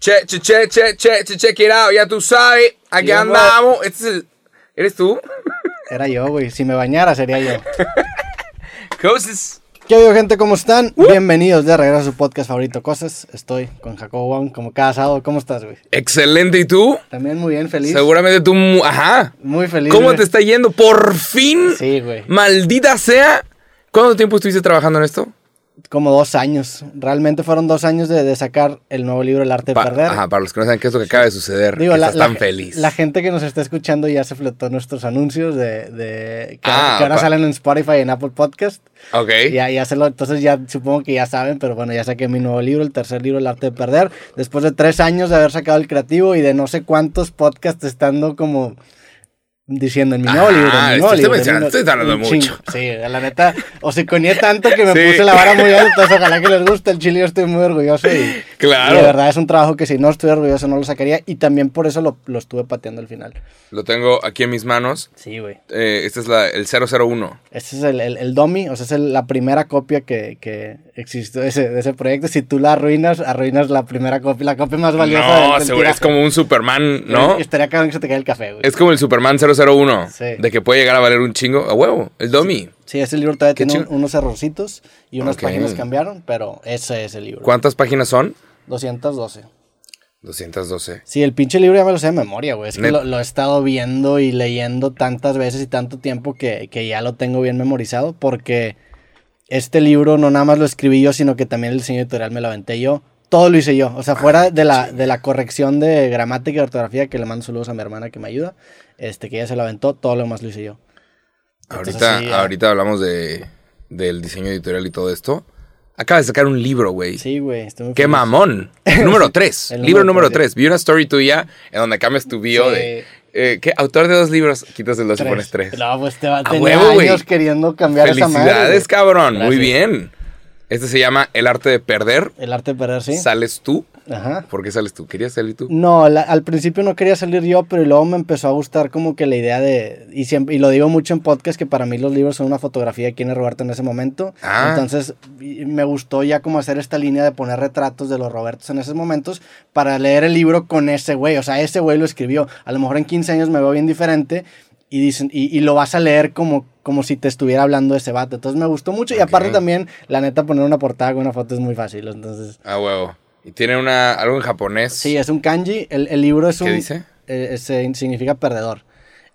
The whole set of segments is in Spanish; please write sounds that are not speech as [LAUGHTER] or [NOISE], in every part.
Che, che, che, che, che, che, check it out, ya tú sabes, aquí Bien, andamos. Este es el... ¿Eres tú? Era yo, güey. Si me bañara sería yo. [LAUGHS] Cosas. ¿Qué habido, gente? ¿Cómo están? Bienvenidos de regreso a su podcast favorito, Cosas. Estoy con Jacobo Wong, como cada sábado. ¿Cómo estás, güey? Excelente, ¿y tú? También muy bien, feliz. Seguramente tú... Ajá. Muy feliz. ¿Cómo güey. te está yendo? Por fin. Sí, güey. Maldita sea. ¿Cuánto tiempo estuviste trabajando en esto? Como dos años. Realmente fueron dos años de, de sacar el nuevo libro El Arte de Pa- Perder. Ajá, para los que no saben qué es lo que acaba de suceder. Digo, la, estás la tan feliz. la gente que nos está escuchando ya se flotó nuestros anuncios de, de que, Ah, que ahora salen en Spotify y en Apple Podcast. Ok. Ya, ya se lo, entonces ya supongo que ya saben, pero bueno, ya saqué mi nuevo libro, el tercer libro, El Arte de Perder. Después de tres años de haber sacado el creativo y de no sé cuántos podcasts estando como diciendo en mi nuevo Ah, libro. nuevo estoy libro, estoy tardando un mucho. Sí, la neta, o se conía tanto que me Sí. puse la vara muy alta, ojalá que les guste el chile, yo estoy muy orgulloso y, Claro. [LAUGHS] y de verdad es un trabajo que si no estoy orgulloso no lo sacaría y también por eso lo, lo estuve pateando al final. Lo tengo aquí en mis manos. Sí, güey. Eh, este es la, el 001. Este es el, el, el dummy, o sea, es el- la primera copia que, que existió de ese, de ese proyecto. Si tú la arruinas, arruinas la primera copia, la copia más valiosa del- No, del seguro, es como un Superman, ¿no? Estaría cabrón que se te caiga el café, güey. Es como el Superman 001. Sí. De que puede llegar a valer un chingo. A huevo, el Domi. Sí, ese libro todavía tiene un- unos errorcitos y unas páginas cambiaron, pero ese es el libro. ¿Cuántas páginas son? 212. 212. Sí, el pinche libro ya me lo sé de memoria, güey. Es que lo, lo he estado viendo y leyendo tantas veces y tanto tiempo que, que ya lo tengo bien memorizado porque este libro no nada más lo escribí yo, sino que también el diseño editorial me lo aventé yo. Todo lo hice yo. O sea, fuera de la, de la corrección de gramática y ortografía, que le mando saludos a mi hermana que me ayuda, este, que ella se lo aventó, todo lo demás lo hice yo. Entonces, Ahorita, sí, ahorita hablamos de, del diseño editorial y todo esto. Acaba de sacar un libro, güey. Sí, güey. ¡Qué feliz. mamón! [LAUGHS] Número 3. El libro número tres, 3. Vi una story tuya en donde cambias tu bio Sí. de... eh, ¿Qué? Autor de dos libros. Quitas el dos y Tres. pones 3. No, pues te va, A huevo, güey. años queriendo cambiar esa madre. Felicidades, cabrón. Muy bien. Este se llama El arte de perder. El arte de perder, sí. ¿Sales tú? Ajá. ¿Por qué sales tú? ¿Querías salir tú? No, la- al principio no quería salir yo, pero luego me empezó a gustar como que la idea de, y siempre, y lo digo mucho en podcast, que para mí los libros son una fotografía de quién es Roberto en ese momento. Ah. Entonces me gustó ya como hacer esta línea de poner retratos de los Robertos en esos momentos para leer el libro con ese güey. O sea, ese güey lo escribió. A lo mejor en 15 años me veo bien diferente y, dicen, y, y lo vas a leer como, como si te estuviera hablando de ese vato. Entonces me gustó mucho y aparte también, la neta, poner una portada con una foto es muy fácil. Entonces... Ah, huevo. Y tiene una, algo en japonés. Sí, es un kanji. El, el libro es un. ¿Qué dice? eh, se- significa perdedor.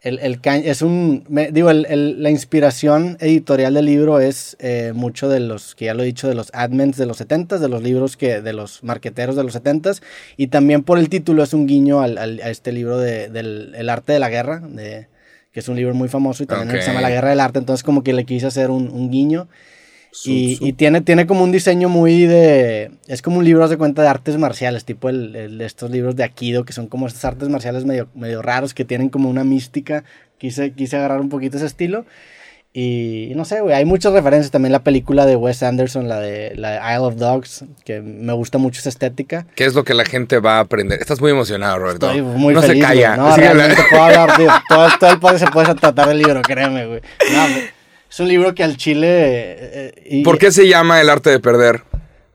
El, el kanji es un. me- digo, el- el- la inspiración editorial del libro es eh, mucho de los, que ya lo he dicho, de los admins de los 70s, de los libros que. de los marqueteros de los 70s. Y también por el título es un guiño al, al- a este libro de, del el arte de la guerra, de, que es un libro muy famoso y también Ok. se llama La guerra del arte. Entonces, como que le quise hacer un, un guiño. Y, y tiene, tiene como un diseño muy de... Es como un libro, haz de cuenta, de artes marciales, tipo el, el estos libros de Aikido, que son como estas artes marciales medio, medio raros, que tienen como una mística. Quise, quise agarrar un poquito ese estilo. Y no sé, güey, hay muchas referencias. También la película de Wes Anderson, la de, la de Isle of Dogs, que me gusta mucho esa estética. ¿Qué es lo que la gente va a aprender? Estás muy emocionado, Roberto. Estoy muy no feliz, se calla. güey. No, Sí, realmente la- puedo hablar, tío. Todo, todo el podcast se puede tratar del libro, créeme, güey. No, güey, es un libro que al chile... eh, eh, y- ¿Por qué se llama El arte de perder?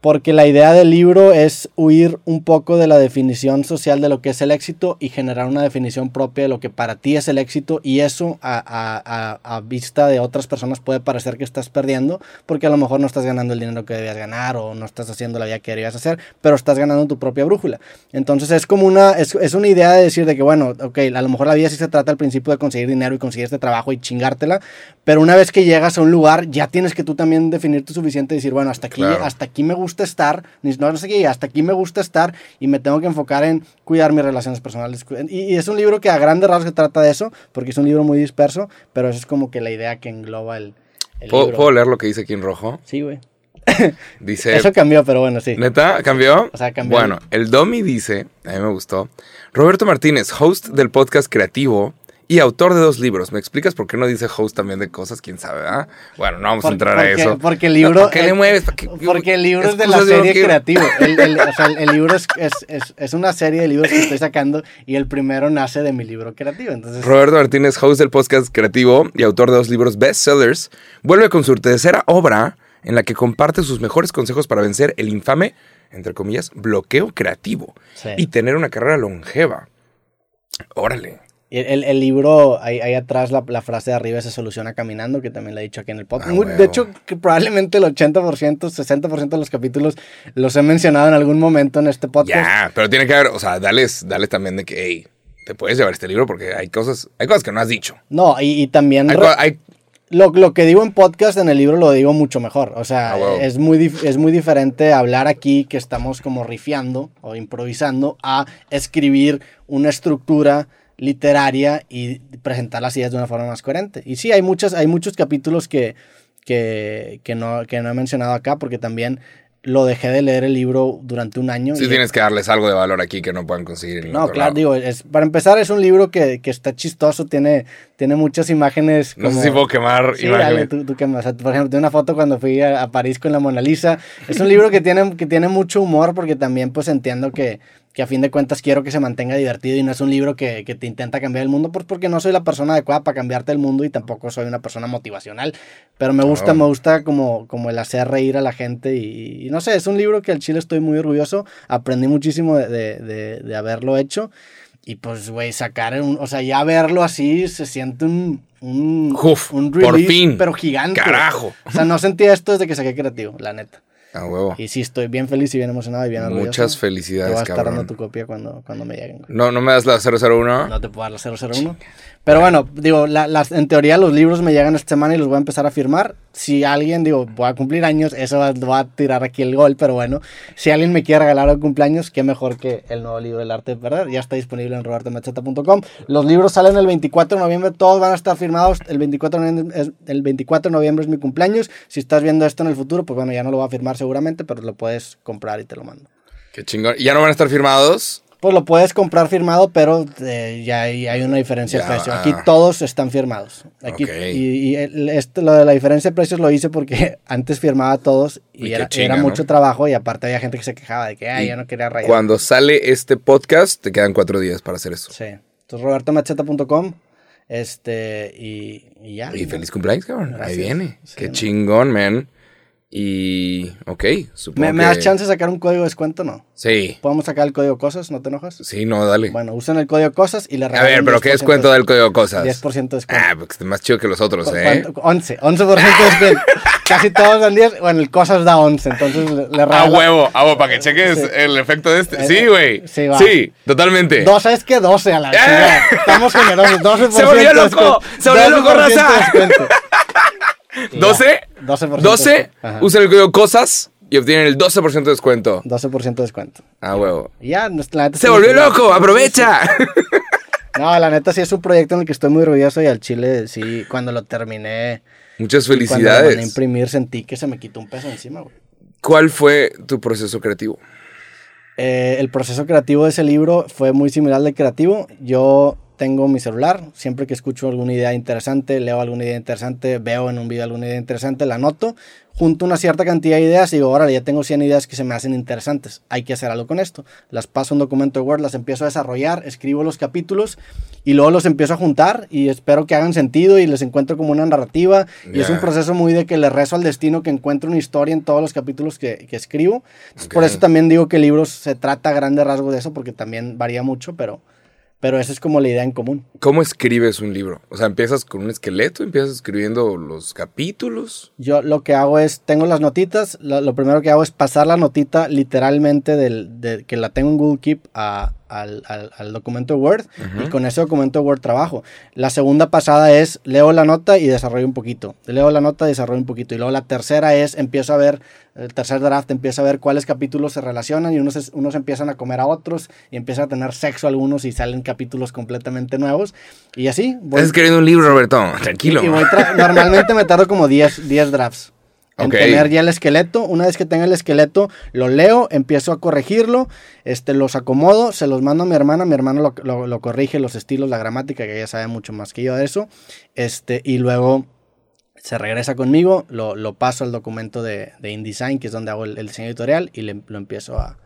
Porque la idea del libro es huir un poco de la definición social de lo que es el éxito y generar una definición propia de lo que para ti es el éxito y eso a, a- a- a vista de otras personas puede parecer que estás perdiendo porque a lo mejor no estás ganando el dinero que debías ganar o no estás haciendo la vida que deberías hacer, pero estás ganando tu propia brújula. Entonces es como una, es, es una idea de decir de que bueno, ok, a lo mejor la vida sí se trata al principio de conseguir dinero y conseguir este trabajo y chingártela, pero una vez que llegas a un lugar ya tienes que tú también definirte suficiente y decir, bueno, hasta aquí, Claro. hasta aquí me gusta estar, ni- no, no sé qué, hasta aquí me gusta estar y me tengo que enfocar en cuidar mis relaciones personales. Y, y es un libro que a grandes rasgos trata de eso, porque es un libro muy disperso, pero esa es como que la idea que engloba el, el ¿Puedo, libro. puedo leer lo que dice aquí en rojo? Sí, güey. [LAUGHS] Dice... Eso cambió, pero bueno, sí. ¿Neta? ¿Cambió? O sea, cambió. Bueno, el Domi dice, a mí me gustó, Roberto Martínez, host del podcast creativo y autor de dos libros. ¿Me explicas por qué no dice host también de cosas? ¿Quién sabe? ah? Bueno, no vamos a Por- entrar a eso. Porque el libro. ¿Para qué le mueves? Porque el libro es de la serie quiero. creativo. [LAUGHS] El, el- o sea, el, el libro es, es, es, es una serie de libros que estoy sacando y el primero nace de mi libro creativo. Entonces, Roberto Martínez, host del podcast creativo y autor de dos libros bestsellers, vuelve con su tercera obra en la que comparte sus mejores consejos para vencer el infame entre comillas, bloqueo creativo Sí. y tener una carrera longeva. Órale. El, el libro, ahí, ahí atrás la, la frase de arriba se soluciona caminando, que también la he dicho aquí en el podcast. Ah, huevo. de hecho, que probablemente el 80%, 60% de los capítulos los he mencionado en algún momento en este podcast. Ya, pero tiene que haber, o sea, dales, dales también de que, hey, te puedes llevar este libro porque hay cosas, hay cosas que no has dicho. No, y, y también Hay, hay- lo, lo que digo en podcast, en el libro lo digo mucho mejor. O sea, Ah, es, muy es muy diferente hablar aquí que estamos como rifiando o improvisando a escribir una estructura literaria y presentar las ideas de una forma más coherente. Y sí, hay, muchas, hay muchos capítulos que, que, que, no, que no he mencionado acá porque también lo dejé de leer el libro durante un año. sí y- tienes que darles algo de valor aquí que no puedan conseguir. en no, otro claro, lado. digo, es, para empezar es un libro que, que está chistoso, tiene, tiene muchas imágenes. No sé si puedo quemar Sí, dale, imágenes. tú, tú. O sea, por ejemplo, tengo una foto cuando fui a, a París con la Mona Lisa. Es un libro que tiene, que tiene mucho humor porque también pues entiendo que, que a fin de cuentas quiero que se mantenga divertido y no es un libro que, que te intenta cambiar el mundo pues porque no soy la persona adecuada para cambiarte el mundo y tampoco soy una persona motivacional. Pero me gusta, Oh. me gusta como, como el hacer reír a la gente y, y no sé, es un libro que al chile estoy muy orgulloso. Aprendí muchísimo de, de, de- de haberlo hecho. Y pues, güey, sacar un, o sea, ya verlo así se siente un, un, Uf, un por release, fin. pero gigante. Carajo. O sea, no sentía esto desde que saqué creativo, la neta. A huevo. Y sí, estoy bien feliz y bien emocionado y bien orgulloso. Muchas Te voy felicidades, a estar dando cabrón. tu copia cuando, cuando me lleguen. No, no me das la 001. No te puedo dar la 001. Pero bueno, digo, la- las, en teoría los libros me llegan esta semana y los voy a empezar a firmar. Si alguien, digo, voy a cumplir años, eso va, a tirar aquí el gol, pero bueno, si alguien me quiere regalar un cumpleaños, qué mejor que el nuevo libro El arte de perder. Ya está disponible en robertomacheta.com. Los libros salen el 24 de noviembre, todos van a estar firmados. El 24 de noviembre es, el 24 de noviembre es mi cumpleaños. Si estás viendo esto en el futuro, pues bueno, ya no lo voy a firmar seguramente, pero lo puedes comprar y te lo mando. Qué chingón. ¿Y ya no van a estar firmados? Pues lo puedes comprar firmado, pero eh, ya hay, hay una diferencia Ya, de precio. ah. Aquí todos están firmados. Aquí. Y, y el- esto, lo de la diferencia de precios lo hice porque [LAUGHS] antes firmaba a todos y, era, chinga, era ¿no? mucho trabajo y aparte había gente que se quejaba de que ay, yo no quería rayar. Cuando sale este podcast, te quedan cuatro días para hacer eso. Sí. Entonces robertomacheta.com este, y, y ya. Y feliz cumpleaños, cabrón. Gracias. Ahí viene. Sí, Qué man. chingón, man. Y, ok, supongo ¿Me, me que- das chance de sacar un código de descuento no? Sí, ¿Podemos sacar el código cosas? ¿No te enojas? sí, no, dale. Bueno, usen el código cosas y le a regalan ver, pero ¿qué 10% descuento de- del código cosas? 10% de descuento. Ah, porque está más chido que los otros, ¿Cu- ¿eh? cuánto? 11, 11% de descuento. [LAUGHS] Casi todos dan 10, bueno, el cosas da 11, entonces le, le A regalo- huevo, a huevo, para que cheques Sí. el efecto de este. Eh, Sí, güey. sí, va. Sí, totalmente. Dos, ¿sabes qué? 12 a la [LAUGHS] chingada. Estamos generosos, 12% Se volvió loco, se volvió loco, 12% de raza. Descuento. Y ya, 12, 12%. 12, Ajá. usen el código cosas y obtienen el 12% de descuento. 12% de descuento. A huevo. Y ya, la neta Se volvió loco, aprovecha. No, la neta sí es un proyecto en el que estoy muy orgulloso y al chile sí, cuando lo terminé, Muchas cuando lo felicidades. imprimir sentí que se me quitó un peso encima, güey. ¿Cuál fue tu proceso creativo? Eh, el proceso creativo de ese libro fue muy similar al de creativo. Yo tengo mi celular, siempre que escucho alguna idea interesante, leo alguna idea interesante, veo en un video alguna idea interesante, la anoto, junto una cierta cantidad de ideas y digo, órale, ya tengo 100 ideas que se me hacen interesantes, hay que hacer algo con esto. Las paso a un documento de Word, las empiezo a desarrollar, escribo los capítulos y luego los empiezo a juntar y espero que hagan sentido y les encuentro como una narrativa. Y es un proceso muy de que le rezo al destino que encuentre una historia en todos los capítulos que, que escribo. Por eso también digo que el libro se trata a grandes rasgos de eso, porque también varía mucho, pero, pero esa es como la idea en común. ¿Cómo escribes un libro? O sea, empiezas con un esqueleto, empiezas escribiendo los capítulos. Yo lo que hago es, tengo las notitas, lo, lo primero que hago es pasar la notita literalmente del, de, que la tengo en Google Keep a, al, al- al documento Word y con ese documento Word trabajo. La segunda pasada es, leo la nota y desarrollo un poquito. Leo la nota y desarrollo un poquito. Y luego la tercera es, empiezo a ver, el tercer draft, empiezo a ver cuáles capítulos se relacionan y unos, unos empiezan a comer a otros y empiezan a tener sexo algunos y salen capítulos completamente nuevos. Y así. voy- Estás escribiendo un libro, Roberto. Tranquilo. y voy tra- normalmente me tardo como 10, 10 drafts. En Ok. tener ya el esqueleto. Una vez que tenga el esqueleto, lo leo, empiezo a corregirlo, este, los acomodo, se los mando a mi hermana. Mi hermano lo, lo- lo corrige, los estilos, la gramática, que ella sabe mucho más que yo de eso. Este, y luego se regresa conmigo, lo, lo paso al documento de, de InDesign, que es donde hago el, el diseño editorial, y le- lo empiezo a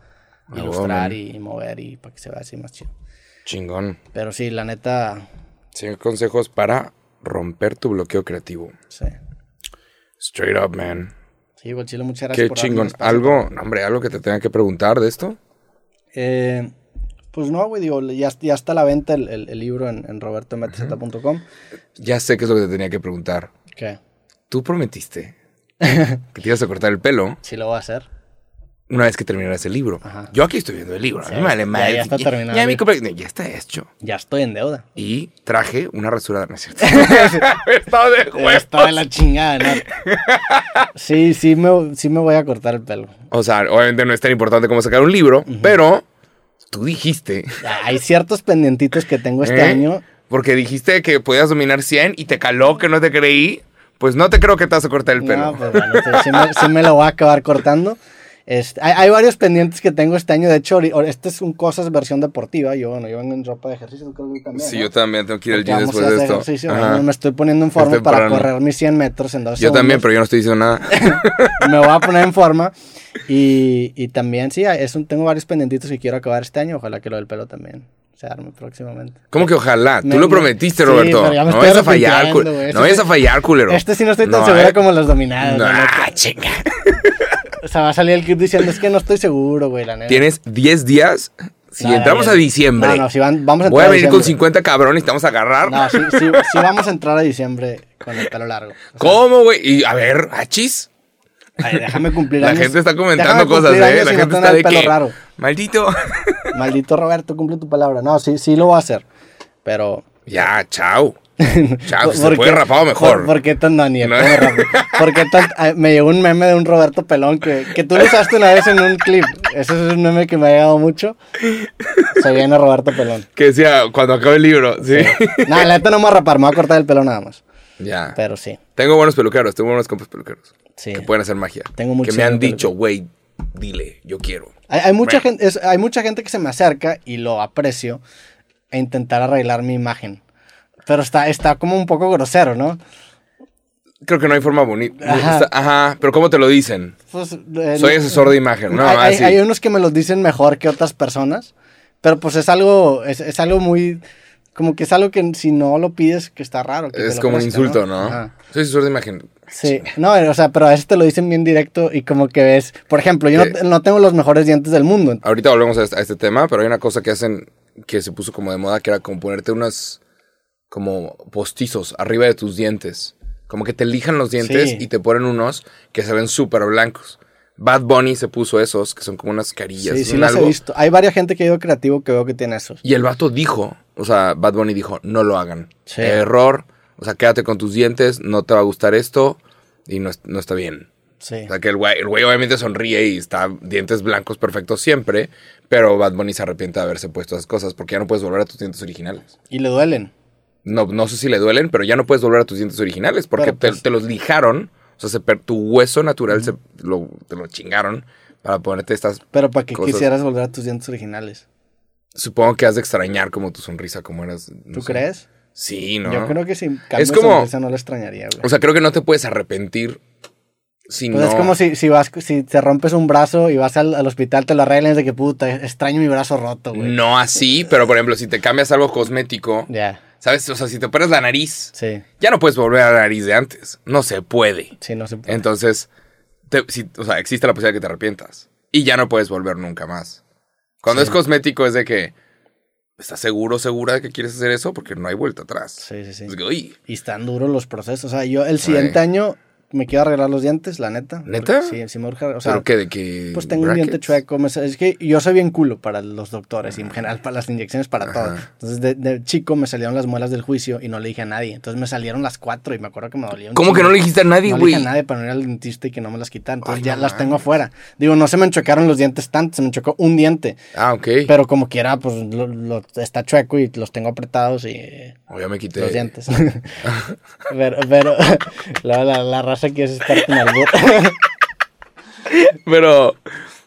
ilustrar y mover y para que se vea así más chido. Chingón. Pero sí, la neta, Cinco consejos para romper tu bloqueo creativo. sí. Straight up, man. Sí, chile, muchas gracias Qué por chingón. ¿Algo, hombre, algo que te tenga que preguntar de esto? Eh, pues no, güey, digo, ya, ya está a la venta el, el- el libro en, en robertomtz.com. Ya sé qué es lo que te tenía que preguntar. ¿Qué? Tú prometiste [LAUGHS] que te ibas a cortar el pelo Sí lo voy a hacer. Una vez que terminaras el libro. Ajá. Yo aquí estoy viendo el libro. A mí me vale ya- madre. ya está terminado, Ya, mi sí. compa- ya está hecho. Ya estoy en deuda. Y traje una rasuradora. No es cierto. [LAUGHS] Estaba de huevos. Está de la chingada, ¿no? Sí, sí me, sí me voy a cortar el pelo. O sea, obviamente no es tan importante como sacar un libro, pero tú dijiste. Hay ciertos pendientitos que tengo este ¿eh? año. Porque dijiste que podías dominar 100 y te caló que no te creí. Pues no te creo que te vas a cortar el pelo. No, pues bueno, sí, sí me, sí me lo voy a acabar cortando. Este, hay, hay varios pendientes que tengo este año. De hecho, este es un cosas versión deportiva. Yo, bueno, yo vengo en ropa de ejercicio, creo que también. Sí, ¿no? yo también tengo que ir al gym después de esto. ejercicio, bueno, me estoy poniendo en forma para correr mis 100 metros en dos Yo también, pero yo no estoy diciendo nada. [LAUGHS] me voy a poner en forma. Y, y también, sí, es un, tengo varios pendientitos que quiero acabar este año. Ojalá que lo del pelo también se arme próximamente. ¿Cómo que ojalá? Tú lo me- prometiste, sí, Roberto. pero ya me no vayas a fallar. No vayas a fallar, culero. Este sí no estoy tan No, segura eh. como los dominados. No, la neta. ah, chinga. [LAUGHS] Sea, va a salir el kit diciendo, es que no estoy seguro, güey, la neta. Tienes 10 días. Si No, entramos a diciembre, No, no, si van, vamos a voy a entrar venir con diciembre. 50 cabrones y te vamos a agarrar. No, sí, sí, sí vamos a entrar a diciembre con el pelo largo. O sea, ¿Cómo, güey? Y a ver, achis. ay, déjame cumplir La años. gente está comentando cosas, ¿eh? La gente está de pelo que. raro. Maldito. Maldito Roberto, cumple tu palabra. No, sí, sí lo voy a hacer. Pero. ya, chao. [LAUGHS] Chao, se ¿por puede rapado mejor. ¿Por, qué tan no, ni el No. pelo rápido? ¿Por qué tan- ah, me llegó un meme de un Roberto Pelón que, que tú lo usaste una vez en un clip. Ese es un meme que me ha llegado mucho. Se viene Roberto Pelón. Que decía, cuando acabe el libro, ¿sí? No, la neta no me voy a rapar, me voy a cortar el pelo nada más. ya. Pero sí, Tengo buenos peluqueros, tengo buenos compas peluqueros. sí. Que pueden hacer magia. Tengo Que me han dicho, güey, dile, yo quiero. Hay, hay mucha gente, es- hay mucha gente que se me acerca y lo aprecio a intentar arreglar mi imagen. Pero está, está como un poco grosero, ¿no? Creo que no hay forma bonita. Ajá. Pero ¿cómo te lo dicen? Pues, eh, Soy asesor de imagen, ¿no? hay, hay- Así. hay unos que me los dicen mejor que otras personas, pero pues es algo, es, es algo muy, como que es algo que si no lo pides, que está raro. que Es como un insulto, ¿no? Soy asesor de imagen. Sí, no, o sea, pero a veces te lo dicen bien directo y como que ves, por ejemplo, yo no, no tengo los mejores dientes del mundo. Ahorita volvemos a este, a este tema, pero hay una cosa que hacen que se puso como de moda, que era como ponerte unas como postizos arriba de tus dientes. Como que te lijan los dientes Sí. y te ponen unos que se ven súper blancos. Bad Bunny se puso esos, que son como unas carillas. Sí, sí los he visto. Hay varias gente que ha ido creativo que veo que tiene esos. Y el vato dijo, o sea, Bad Bunny dijo, no lo hagan. Sí. Error, o sea, quédate con tus dientes, no te va a gustar esto y no, no está bien. Sí. O sea, que el güey, el güey obviamente sonríe y está dientes blancos perfectos siempre, pero Bad Bunny se arrepiente de haberse puesto esas cosas porque ya no puedes volver a tus dientes originales. Y le duelen. No, no sé si le duelen, pero ya no puedes volver a tus dientes originales porque te, pues- te los lijaron, o sea, se per- tu hueso natural se, lo, te lo chingaron para ponerte estas... Pero para que Cosas. quisieras volver a tus dientes originales. Supongo que has de extrañar como tu sonrisa, como eras... no ¿Tú sé. crees? Sí, ¿no? Yo creo que si cambio Es como- sonrisa no le extrañaría, güey. O sea, creo que no te puedes arrepentir si Pues no... es como si, si vas, si te rompes un brazo y vas al, al hospital, te lo arreglan de que puta, extraño mi brazo roto, güey. No así, pero por ejemplo, si te cambias algo cosmético, Ya, ¿sabes? O sea, si te pones la nariz, sí, ya no puedes volver a la nariz de antes. No se puede. sí, no se puede. Entonces, te- si- o sea, existe la posibilidad de que te arrepientas. Y ya no puedes volver nunca más. Cuando Sí. es cosmético es de que, ¿estás seguro, segura de que quieres hacer eso? Porque no hay vuelta atrás. Sí, sí, sí. Es que, uy, Y están duros los procesos. O sea, yo el siguiente Ay. año me quiero arreglar los dientes, la neta. ¿Neta? Sí, sí me urge. O sea, ¿pero qué? ¿De que pues tengo un diente chueco. me es que yo soy bien culo para los doctores y en general para las inyecciones, para todo. Ajá. Entonces, de, de chico me salieron las muelas del juicio y no le dije a nadie. Entonces me salieron las cuatro y me acuerdo que me dolía un ¿Cómo que chingo. no le dijiste a nadie, No le güey? dije a nadie para no ir al dentista y que no me las quitan. Entonces Ay, ya no las tengo afuera. Digo, no se me enchocaron los dientes tanto, se me enchocó un diente. ah, ok. Pero como quiera, pues lo, lo- está chueco y los tengo apretados y O ya me quité. los dientes. [LAUGHS] [LAUGHS] pero pero [LAUGHS] la, la, la raza que es experta en albur. Pero,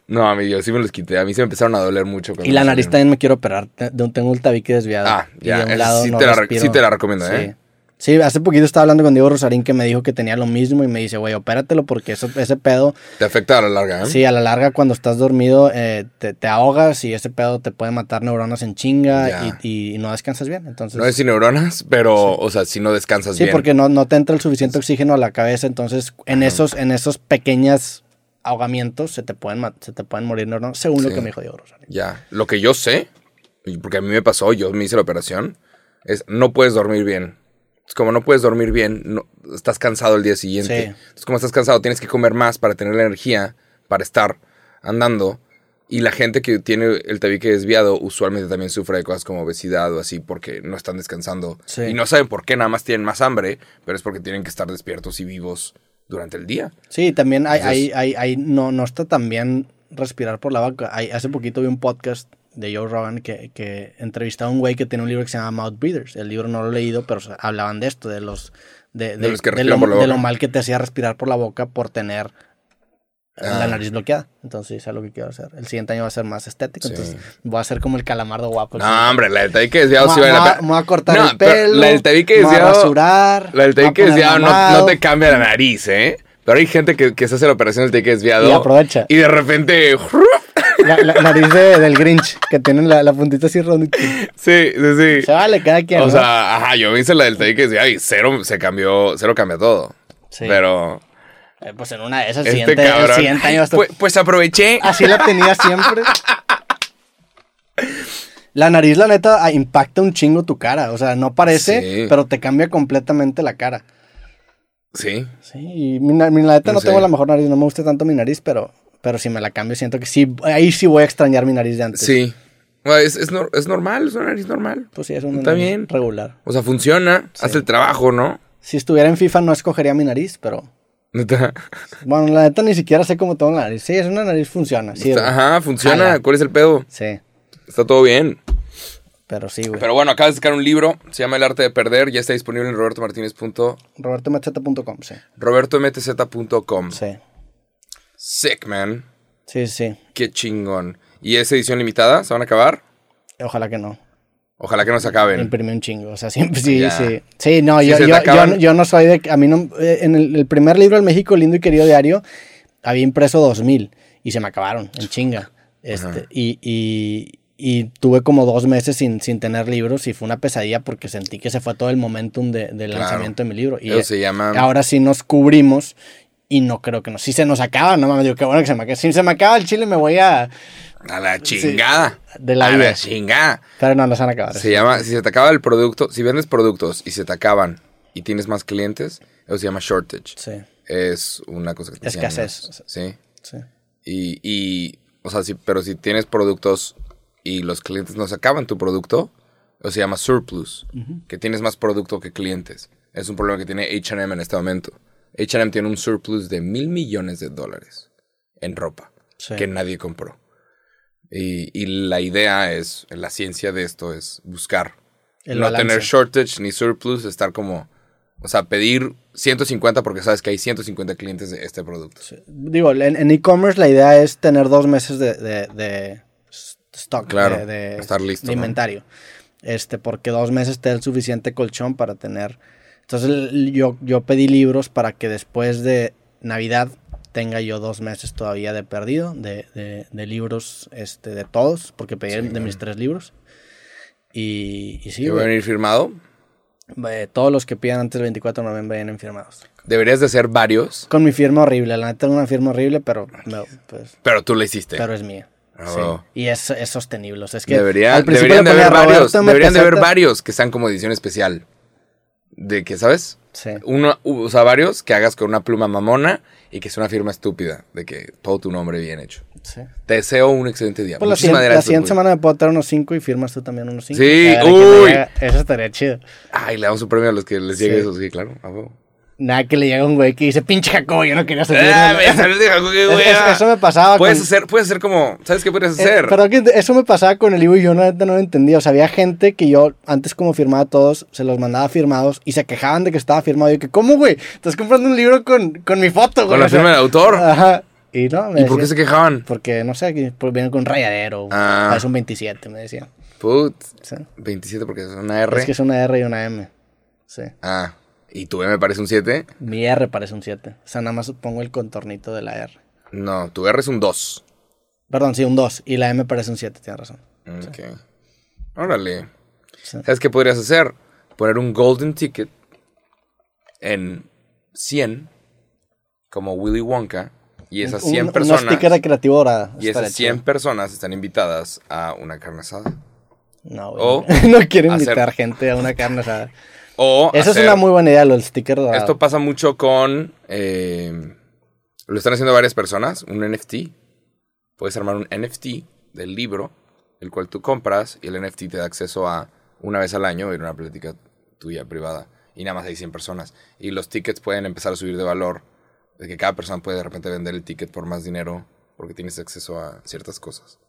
no, a mí yo sí me los quité. A mí se me empezaron a doler mucho. y la nariz salieron. también me quiero operar. Tengo el tabique desviado. Ah, y ya, de un lado sí no te la sí te la recomiendo, Sí. ¿eh? Sí, hace poquito estaba hablando con Diego Rosarín que me dijo que tenía lo mismo y me dice, güey, opératelo porque eso, ese pedo, Te afecta a la larga, ¿eh? sí, a la larga cuando estás dormido eh, te, te ahogas y ese pedo te puede matar neuronas en chinga y, y no descansas bien. Entonces, No es sin neuronas, pero, o sea, si no descansas sí, bien. porque no, no te entra el suficiente oxígeno a la cabeza, entonces en esos, en esos pequeños ahogamientos se te pueden, se te pueden morir neuronas, según lo Sí. que me dijo Diego Rosarín. Ya. Lo que yo sé, porque a mí me pasó, yo me hice la operación, es no puedes dormir bien. Como no puedes dormir bien, no, estás cansado el día siguiente. Sí. Entonces, como estás cansado, tienes que comer más para tener la energía para estar andando. Y la gente que tiene el tabique desviado usualmente también sufre de cosas como obesidad o así porque no están descansando. Sí. Y no saben por qué, nada más tienen más hambre, pero es porque tienen que estar despiertos y vivos durante el día. Sí, también hay, Entonces- hay, hay, hay- no, no está tan bien respirar por la boca. Hay- hace poquito vi un podcast de Joe Rogan que, que entrevistaba a un güey que tiene un libro que se llama Mouth Breathers. El libro no lo he leído, pero hablaban de esto, de los de, De los que de lo, de lo mal que te hacía respirar por la boca por tener eh, Ah. la nariz bloqueada. Entonces, es lo que quiero hacer. El siguiente año va a ser más estético. Sí. Entonces, voy a ser como el calamardo guapo. No, hombre, la del tabique desviado me, sí voy a- me voy a cortar No, el pelo. La del tabique me voy a desviado. rasurar. La del me tabique desviado no te cambia la nariz, ¿eh? Pero hay gente que, que se hace la operación del tabique desviado. Y aprovecha. Y de repente. La, la nariz de- del Grinch, que tienen la, la puntita así redondita. Sí, sí, sí. Se vale cada quien. O ¿no? sea, ajá, yo hice la del tabique desviado y cero se cambió, cero cambia todo. Sí. Pero. Eh, pues en una de esas, el, Este siguiente, el cabrón. siguiente año hasta... Pues, pues aproveché. Así la tenía siempre. La nariz, la neta, ah, impacta un chingo tu cara. O sea, no parece, Sí. pero te cambia completamente la cara. Sí. Sí, y mi, la neta No tengo la mejor nariz, no me gusta tanto mi nariz, pero, pero si me la cambio siento que sí, ahí sí voy a extrañar mi nariz de antes. Sí. Es, es, es normal, es una nariz normal. Pues sí, es una Está nariz bien. regular. O sea, funciona, hace el trabajo, ¿no? Si estuviera en FIFA no escogería mi nariz, pero... Neta. Bueno, la neta ni siquiera sé cómo tengo la nariz. Sí, es una nariz, funciona. Sí, Está- Ajá, funciona. Jala. ¿Cuál es el pedo? sí, Está todo bien. pero sí, güey. Pero bueno, acaba de sacar un libro, se llama El arte de perder, ya está disponible en robertomartinez.com, RobertoMacheta.com, sí. robertomtz.com. Sí, Sick, man. sí, sí. Qué chingón. ¿Y es edición limitada? ¿Se van a acabar? Ojalá que no. Ojalá que no se acaben. Imprimí un chingo. O sea, siempre sí, sí. Sí, no, yo, yo, yo, yo no soy de. A mí no. eh, En el, el primer libro, El México Lindo y Querido Diario, había impreso 2000 y se me acabaron en chinga. Este, y, y, y tuve como dos meses sin, sin tener libros y fue una pesadilla porque sentí que se fue todo el momentum de- del Claro. lanzamiento de mi libro. Y Eso se llama... ahora sí nos cubrimos y no creo que no. Si se nos acaba, no mames, digo, qué bueno que se me acabe. Si se me acaba el chile, me voy a. A la chingada. de la a vida. la chingada. Pero no, no se van a acabar. Se llama, si se te acaba el producto, si vendes productos y se te acaban y tienes más clientes, eso se llama shortage. Sí, Es una cosa que te Escasez. Sí. sí. Y, y, o sea, sí, pero si tienes productos y los clientes no se acaban tu producto, eso se llama surplus, que tienes más producto que clientes. Es un problema que tiene HM en este momento. HM tiene un surplus de mil millones de dólares en ropa Sí. que nadie compró. Y, y la idea es, la ciencia de esto es buscar El no balance. tener shortage ni surplus, estar como, o sea, pedir 150 porque sabes que hay 150 clientes de este producto. Digo, en e-commerce la idea es tener dos meses de, de, de stock, Claro, de, de- estar listo, de ¿no? inventario. Este, porque dos meses te da el suficiente colchón para tener. Entonces yo, yo pedí libros para que después de Navidad tenga yo dos meses todavía de perdido de, de, de libros este, de todos, porque pedí Sí, de mis tres libros. Y, y sí, ¿Que va a venir firmado? eh, todos los que pidan antes del 24 de noviembre vienen firmados. Deberías de hacer varios, Con mi firma horrible, la neta tengo una firma horrible, pero, no, pues, pero tú lo hiciste. pero es mía. Oh. Sí. Y es, es sostenible. O sea, es que Debería- al deberían de haber varios, deberían de haber varios que sean como edición especial. De que, ¿sabes? Sí. Uno, o sea, varios que hagas con una pluma mamona y que sea una firma estúpida, de que todo tu nombre bien hecho. sí. Te deseo un excelente día. Pues la, Muchísimas siguiente, la gracias. siguiente Puy. semana me puedo traer unos 5 y firmas tú también unos 5. Sí, uy. Eso estaría chido. Ay, le damos un premio a los que les llegue Sí. eso, sí, claro. a. Nada que le llega un güey que dice, pinche Jacobo, yo no quería salir. Ah, [LAUGHS] me de Jacobo, Es- es- eso me pasaba Puedes con- hacer, puedes hacer como, ¿sabes qué puedes Eh, hacer? pero que eso me pasaba con el libro y yo neta no lo entendía. O sea, había gente que yo antes como firmaba todos, se los mandaba firmados y se quejaban de que estaba firmado. Y yo que, ¿cómo, güey? Estás comprando un libro con, con mi foto, güey. Con la firma del autor. Ajá. Y no, me ¿Y por qué se quejaban? Porque, no sé, que pues, viene con un rayadero. Ah. Es un 27, me decían. Put, Sí. 27 porque es una R. Es que es una R y una M. Sí. Ah, ¿y tu M parece un 7? Mi R parece un 7. O sea, nada más pongo el contornito de la R. No, tu R es un 2. Perdón, sí, un 2. Y la M parece un 7, tienes razón. Ok. Órale. Sí. ¿Sabes qué podrías hacer? Poner un golden ticket en 100, como Willy Wonka, y esas Un- 100 un- personas... Una sticker de creativo dorada. Y esas 100 chido. personas están invitadas a una carne asada. No, o güey. [LAUGHS] no quiero hacer- invitar gente a una carne asada. O Esa es una muy buena idea, lo del sticker dorado. Esto pasa mucho con... eh, lo están haciendo varias personas, un NFT. Puedes armar un NFT del libro, el cual tú compras y el NFT te da acceso a una vez al año ir a una plática tuya privada. Y nada más hay 100 personas. Y los tickets pueden empezar a subir de valor. De que cada persona puede de repente vender el ticket por más dinero porque tienes acceso a ciertas cosas.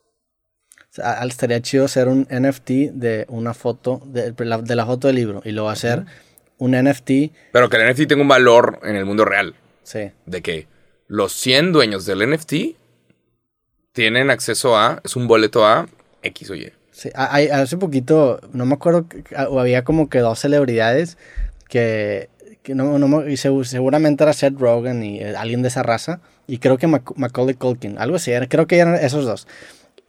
Sea, al- estaría chido hacer un NFT de una foto, de la, de la foto del libro. Y luego hacer un NFT, Pero que el NFT tenga un valor en el mundo real. sí. de que los 100 dueños del NFT tienen acceso a, es un boleto a X o Y. Sí, hay- hace poquito, no me acuerdo, había como que dos celebridades que, que no, no y segu- seguramente era Seth Rogen y eh, alguien de esa raza, y creo que Mac- Macaulay Culkin, algo así, era- creo que eran esos dos.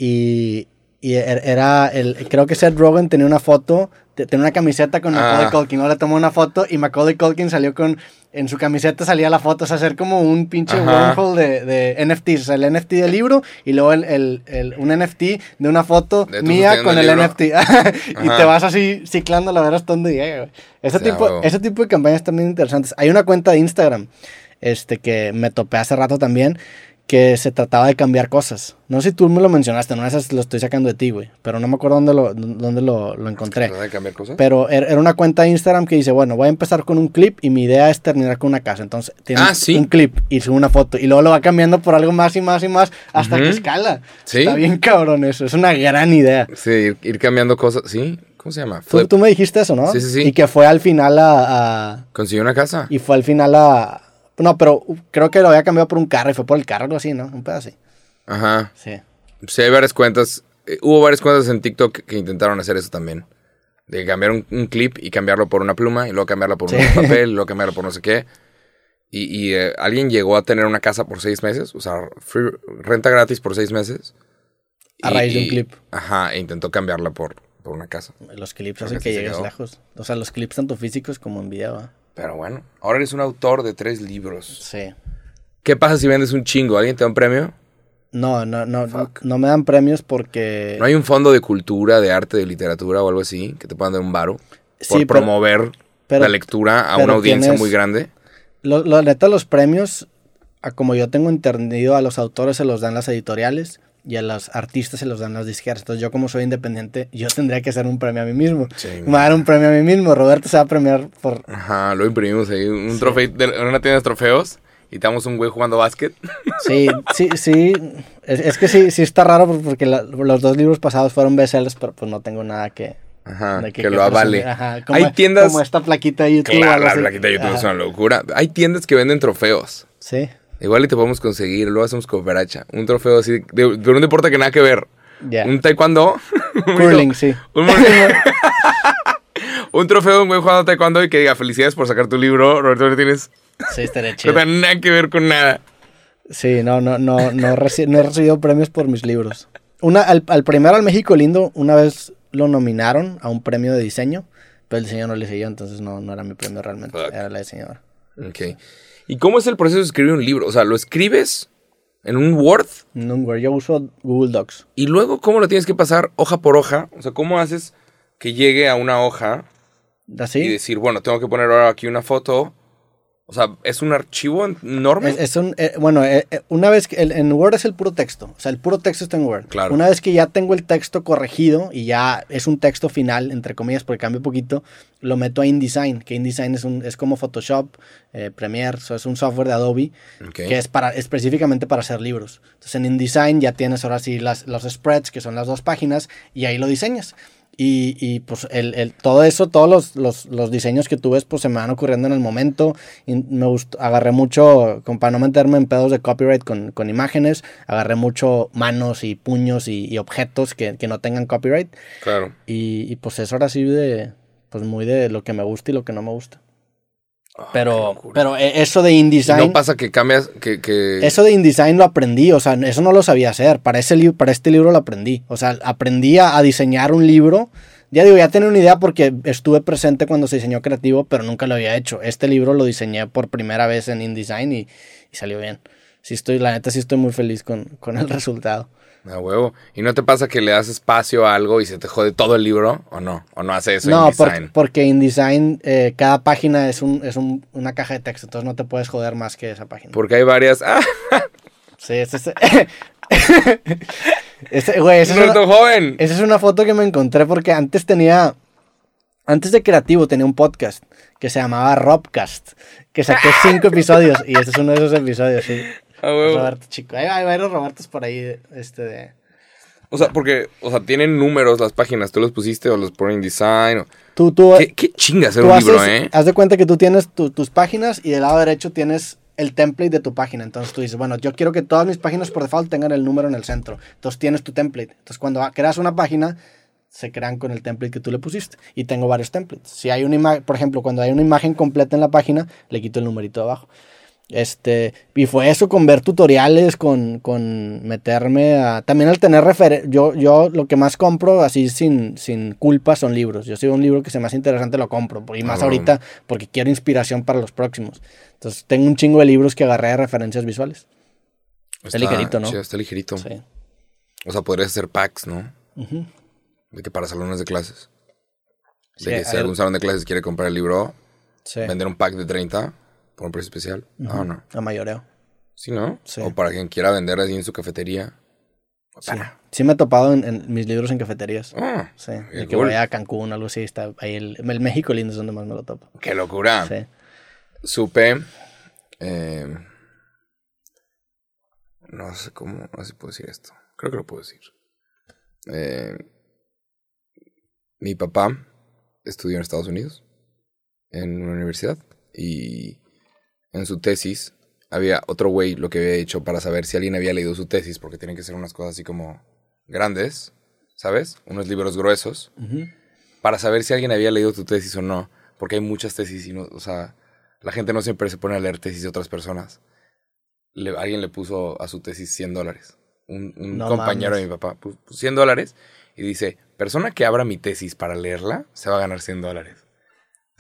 Y, y er- era, el, creo que Seth Rogen tenía una foto, te- tenía una camiseta con Macaulay Ah. Culkin, ahora le tomó una foto y Macaulay Culkin salió con, en su camiseta salía la foto, o sea, hacer como un pinche wormhole de, de NFTs, o sea, el NFT del libro y luego el, el- el- un NFT de una foto De mía con el libro. NFT. [LAUGHS] y te vas así ciclando la ver hasta donde llega, güey. Ese, Sí, a tipo, ese tipo de campañas también interesantes. Hay una cuenta de Instagram este, que me topé hace rato también que se trataba de cambiar cosas. No sé si tú me lo mencionaste, no esas lo estoy sacando de ti, güey. Pero no me acuerdo dónde lo, dónde lo, lo encontré. ¿Verdad de cambiar cosas? Pero er- era una cuenta de Instagram que dice, bueno, voy a empezar con un clip y mi idea es terminar con una casa. Entonces tiene Ah, ¿sí? un clip y sube una foto y luego lo va cambiando por algo más y más y más hasta que escala. Sí. Está bien cabrón eso, es una gran idea. Sí, ir, ir cambiando cosas. ¿Sí? ¿Cómo se llama? Tú me dijiste eso, ¿no? Sí, sí, sí. Y que fue al final a, a- Consiguió una casa. Y fue al final a... No, pero creo que lo había cambiado por un carro y fue por el carro, algo así, ¿no? Un pedazo así. Ajá. Sí. Sí, hay varias cuentas. eh, hubo varias cuentas en TikTok que intentaron hacer eso también. De cambiar un, un clip y cambiarlo por una pluma, y luego cambiarlo por Sí. un [LAUGHS] papel, y luego cambiarlo por no sé qué. Y, y, eh, alguien llegó a tener una casa por seis meses, o sea, free- renta gratis por seis meses. A Y- raíz de un clip. Ajá, e intentó cambiarla por, por una casa. Los clips Creo hacen que llegues lejos. O sea, los clips tanto físicos como en video. Pero bueno, ahora eres un autor de tres libros. Sí. ¿Qué pasa si vendes un chingo? ¿Alguien te da un premio? No, no, no, Fuck. no me dan premios porque... ¿No hay un fondo de cultura, de arte, de literatura o algo así que te puedan dar un varo? Por Sí, promover pero- la lectura a una audiencia muy grande. Lo, lo- neta, los premios, a como yo tengo entendido, a los autores se los dan las editoriales y a los artistas se los dan las disqueras. Entonces yo como soy independiente, yo tendría que hacer un premio a mí mismo. Sí. Me va a dar un premio a mí mismo. Roberto se va a premiar por... Ajá, lo imprimimos ahí. Un trofeo de en una tienda de trofeos y te damos un güey jugando básquet. [LAUGHS] Sí, sí, sí. Es, es que sí, sí está raro por- porque la- los dos libros pasados fueron bestsellers, pero pues no tengo nada que... Ajá, que, lo avale. Ajá, como, Hay tiendas. Como esta plaquita de YouTube. Claro, la plaquita de YouTube es Ajá. una locura. Hay tiendas que venden trofeos. Sí, Igual y te podemos conseguir, luego hacemos cooperacha. Un trofeo así, de, de un deporte que nada que ver. ya. Un taekwondo. [LAUGHS] Curling, sí. Un, [LAUGHS] un trofeo de un güey jugando taekwondo y que diga felicidades por sacar tu libro, Roberto Martínez. Sí, estaría [LAUGHS] No chido. tiene nada que ver con nada. Sí, no, no, no, no, reci- no he recibido premios por mis libros. Una, al, al primero al México Lindo, una vez lo nominaron a un premio de diseño, pero el diseño no le siguió, entonces no, no era mi premio realmente, Fuck. era la diseñadora. Ok. ¿Y cómo es el proceso de escribir un libro? O sea, ¿lo escribes en un Word? No, güey, yo uso Google Docs. Y luego, ¿cómo lo tienes que pasar hoja por hoja? O sea, ¿cómo haces que llegue a una hoja y decir, bueno, tengo que poner ahora aquí una foto? O sea, ¿es un archivo enorme? Es, es un, eh, bueno, eh, eh, una vez que el- en Word es el puro texto, o sea, el puro texto está en Word. Claro. Una vez que ya tengo el texto corregido y ya es un texto final, entre comillas, porque cambia un poquito, lo meto a InDesign, que InDesign es, un, es como Photoshop, eh, Premiere, o sea, es un software de Adobe que es para específicamente para hacer libros. Entonces en InDesign ya tienes ahora sí las, los spreads, que son las dos páginas, y ahí lo diseñas. Y, y, pues el, el- todo eso, todos los, los, los diseños que tú ves, pues se me van ocurriendo en el momento. Y me gustó, agarré mucho, con, para no meterme en pedos de copyright con, con imágenes, agarré mucho manos y puños y, y objetos que, que no tengan copyright. Claro. Y, y pues eso ahora sí de pues muy de lo que me gusta y lo que no me gusta. Pero, pero eh, eso de InDesign, no pasa que cambias, que, que... eso de InDesign lo aprendí, o sea, eso no lo sabía hacer. Para, ese para este libro lo aprendí. O sea, aprendí a, a diseñar un libro. Ya digo, ya tenía una idea porque estuve presente cuando se diseñó creativo, pero nunca lo había hecho. Este libro lo diseñé por primera vez en InDesign y, y salió bien. Sí estoy, la neta sí estoy muy feliz con, con el [LAUGHS] resultado. A huevo. ¿Y no te pasa que le das espacio a algo y se te jode todo el libro? ¿O no? ¿O no hace eso No, en porque, design? porque InDesign eh, cada página es, un, es un- una caja de texto, entonces no te puedes joder más que esa página. Porque hay varias... ¡Ah! [LAUGHS] Sí, [LAUGHS] ese es... ese, güey, esa es, ¡Roberto una, joven! esa es una foto que me encontré porque antes tenía... Antes de Creativo tenía un podcast que se llamaba Robcast, que saqué cinco [LAUGHS] episodios y este es uno de esos episodios, sí. A huevo. Roberto, chico. Hay, hay varios Robertos por ahí, este de... O sea, porque, o sea, tienen números las páginas. ¿Tú los pusiste o los ponen en design? o- Tú, tú, ¿Qué, qué chinga hacer tú un haces, libro, eh? haz de cuenta que tú tienes tu- tus páginas y del lado derecho tienes el template de tu página. Entonces tú dices, bueno, yo quiero que todas mis páginas por default tengan el número en el centro. Entonces tienes tu template. Entonces cuando creas una página, se crean con el template que tú le pusiste. Y tengo varios templates. Si hay una imagen, por ejemplo, cuando hay una imagen completa en la página, le quito el numerito de abajo. Este, y fue eso con ver tutoriales, con, con meterme a... También al tener referencias, yo, yo lo que más compro así sin, sin culpa son libros. Yo si un libro que se me hace interesante lo compro, y más Ah, bueno. ahorita porque quiero inspiración para los próximos. Entonces tengo un chingo de libros que agarré de referencias visuales. Está ligerito, ¿no? chido, está ligerito. Sí. O sea, podrías hacer packs, ¿no? De que para salones de clases. De Sí, que si algún salón de clases quiere comprar el libro, Sí. vender un pack de 30 por un precio especial. Ah, no. A mayoreo. Sí, ¿no? Sí. O para quien quiera vender así en su cafetería. Sí. Sí me he topado en, en mis libros en cafeterías. Ah, Sí. De que cool. voy a Cancún algo así. Está ahí el, el México lindo es donde más me lo topo. ¡Qué locura! Sí. Supe. eh, no sé cómo. No sé si puedo decir esto. Creo que lo puedo decir. Eh, mi papá estudió en Estados Unidos. En una universidad. Y en su tesis había otro güey lo que había hecho para saber si alguien había leído su tesis. Porque tienen que ser unas cosas así como grandes. ¿Sabes? Unos libros gruesos. Para saber si alguien había leído tu tesis o no. Porque hay muchas tesis y no. O sea. La gente no siempre se pone a leer tesis de otras personas. Le- alguien le puso a su tesis 100 dólares. Un, un No compañero mames. de mi papá puso 100 dólares y dice, persona que abra mi tesis para leerla, se va a ganar 100 dólares.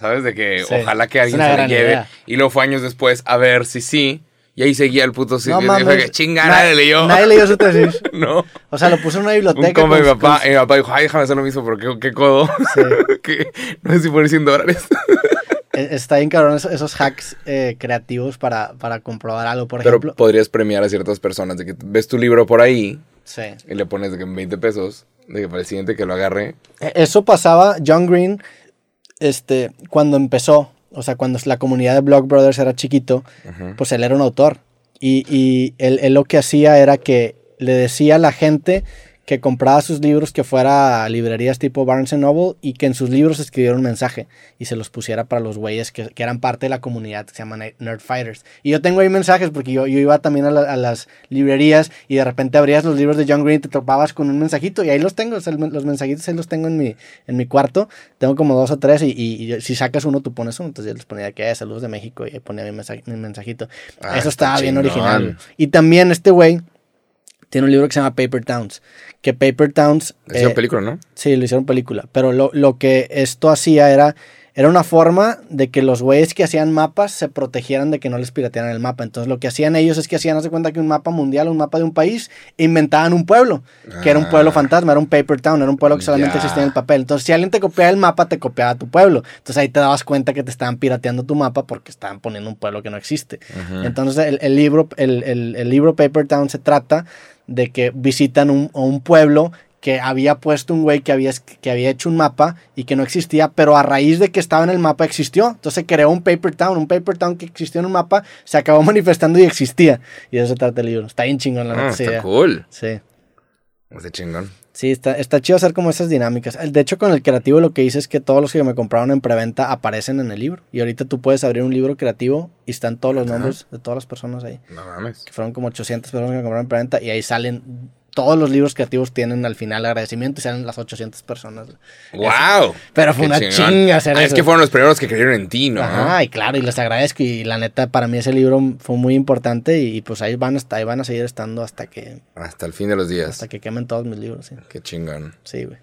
¿Sabes? De que Sí, ojalá que alguien se gran lleve. idea. Y luego fue años después a ver si sí. Y ahí seguía el puto sitio. No y dije, chinga, Na- nadie leyó. Nadie leyó su tesis. [LAUGHS] no. O sea, lo puso en una Un biblioteca. compa de mi con- papá. con- Y mi papá dijo, ay, déjame hacer lo mismo porque qué codo. Sí. [LAUGHS] que no sé si poner 100 dólares. [LAUGHS] Eh, Está bien cabrón esos, hacks eh, creativos para, para comprobar algo, por Pero ejemplo. podrías premiar a ciertas personas de que ves tu libro por ahí Sí. y le pones de que en 20 pesos, de que para el siguiente que lo agarre. Eh, Eso pasaba, John Green, este, cuando empezó, o sea, cuando la comunidad de Blog Brothers era chiquito, pues él era un autor. Y, y él, él lo que hacía era que le decía a la gente que compraba sus libros que fuera a librerías tipo Barnes Noble y que en sus libros escribiera un mensaje y se los pusiera para los güeyes que, que eran parte de la comunidad que se llaman Nerd Fighters. Y yo tengo ahí mensajes porque yo, yo iba también a, la- a las librerías y de repente abrías los libros de John Green y te topabas con un mensajito y ahí los tengo, o sea, los mensajitos ahí los tengo en mi, en mi cuarto. Tengo como dos o tres y, y- y si sacas uno tú pones uno. Entonces yo les ponía que "Eh, saludos de México y ahí ponía mi, mensaje- mi mensajito. Ah, Eso estaba bien original. Y también este güey tiene un libro que se llama Paper Towns. Que Paper Towns. Una eh, película, ¿no? Sí, lo hicieron película. Pero lo, lo que esto hacía era. Era una forma de que los güeyes que hacían mapas se protegieran de que no les piratearan el mapa. Entonces lo que hacían ellos es que hacían, hace cuenta que un mapa mundial, un mapa de un país, inventaban un pueblo, que era un pueblo Ah. fantasma, era un paper town, era un pueblo que solamente existía en el papel. Entonces si alguien te copiaba el mapa, te copiaba tu pueblo. Entonces ahí te dabas cuenta que te estaban pirateando tu mapa porque estaban poniendo un pueblo que no existe. Entonces el, el libro, el, el- el libro Paper Town se trata de que visitan un, un pueblo que había puesto un güey que había, que había hecho un mapa y que no existía, pero a raíz de que estaba en el mapa existió. Entonces creó un Paper Town, un Paper Town que existió en un mapa, se acabó [LAUGHS] manifestando y existía. Y de eso se trata el libro. Está bien chingón la Ah, neta, está idea. cool. Sí. Está chingón. Sí, está, está chido hacer como esas dinámicas. De hecho, con el creativo lo que hice es que todos los que me compraron en preventa aparecen en el libro. Y ahorita tú puedes abrir un libro creativo y están todos los nombres de todas las personas ahí. No mames. que fueron como 800 personas que me compraron en preventa y ahí salen todos los libros creativos tienen al final agradecimiento y salen las 800 personas. ¡Wow! Pero fue Qué una chingón. chinga hacer Ah, eso. Es que fueron los primeros que creyeron en ti, ¿no? Ajá, y claro, y les agradezco. Y la neta, para mí ese libro fue muy importante. Y, pues ahí van, hasta, ahí van a seguir estando hasta que, Hasta el fin de los días. hasta que quemen todos mis libros. Sí, Qué chingón. sí güey.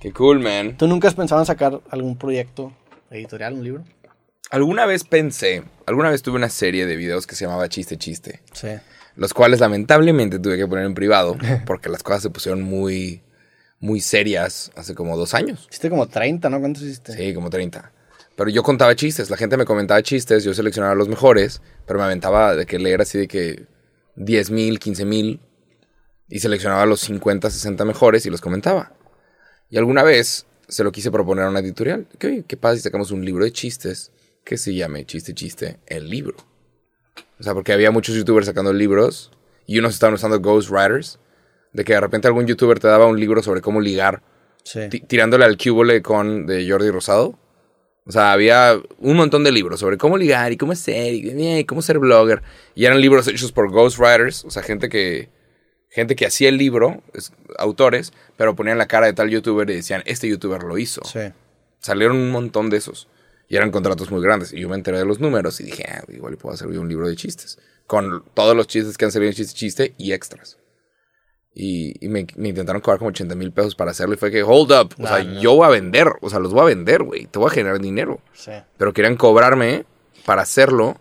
Qué cool, man. ¿Tú nunca has pensado en sacar algún proyecto editorial, un libro? Alguna vez pensé, alguna vez tuve una serie de videos que se llamaba Chiste Chiste, Sí. Los cuales lamentablemente tuve que poner en privado porque las cosas se pusieron muy, muy serias hace como dos años. Hiciste como 30, ¿no? ¿Cuántos hiciste? Sí, como 30. Pero yo contaba chistes, la gente me comentaba chistes, yo seleccionaba los mejores, pero me aventaba de que leer así de que 10 mil, 15 mil, y seleccionaba los 50, 60 mejores y los comentaba. Y alguna vez se lo quise proponer a una editorial. que, oye, ¿Qué pasa si sacamos un libro de chistes que se llame Chiste Chiste, el libro? O sea, porque había muchos youtubers sacando libros y unos estaban usando ghostwriters, de que de repente algún youtuber te daba un libro sobre cómo ligar Sí. tirándole al cúbole con de Jordi Rosado. O sea, había un montón de libros sobre cómo ligar y cómo ser y eh, cómo ser blogger. Y eran libros hechos por ghostwriters, o sea, gente que gente que hacía el libro, es- autores, pero ponían la cara de tal youtuber y decían, este youtuber lo hizo. Sí. Salieron un montón de esos. Y eran contratos muy grandes. Y yo me enteré de los números y dije, ah, igual puedo hacer un libro de chistes. Con todos los chistes que han salido en chiste chiste y extras. Y, y me, me intentaron cobrar como 80 mil pesos para hacerlo. Y fue que, hold up. O No, sea, no. yo voy a vender. O sea, los voy a vender, güey. Te voy a generar dinero. Sí. Pero querían cobrarme para hacerlo.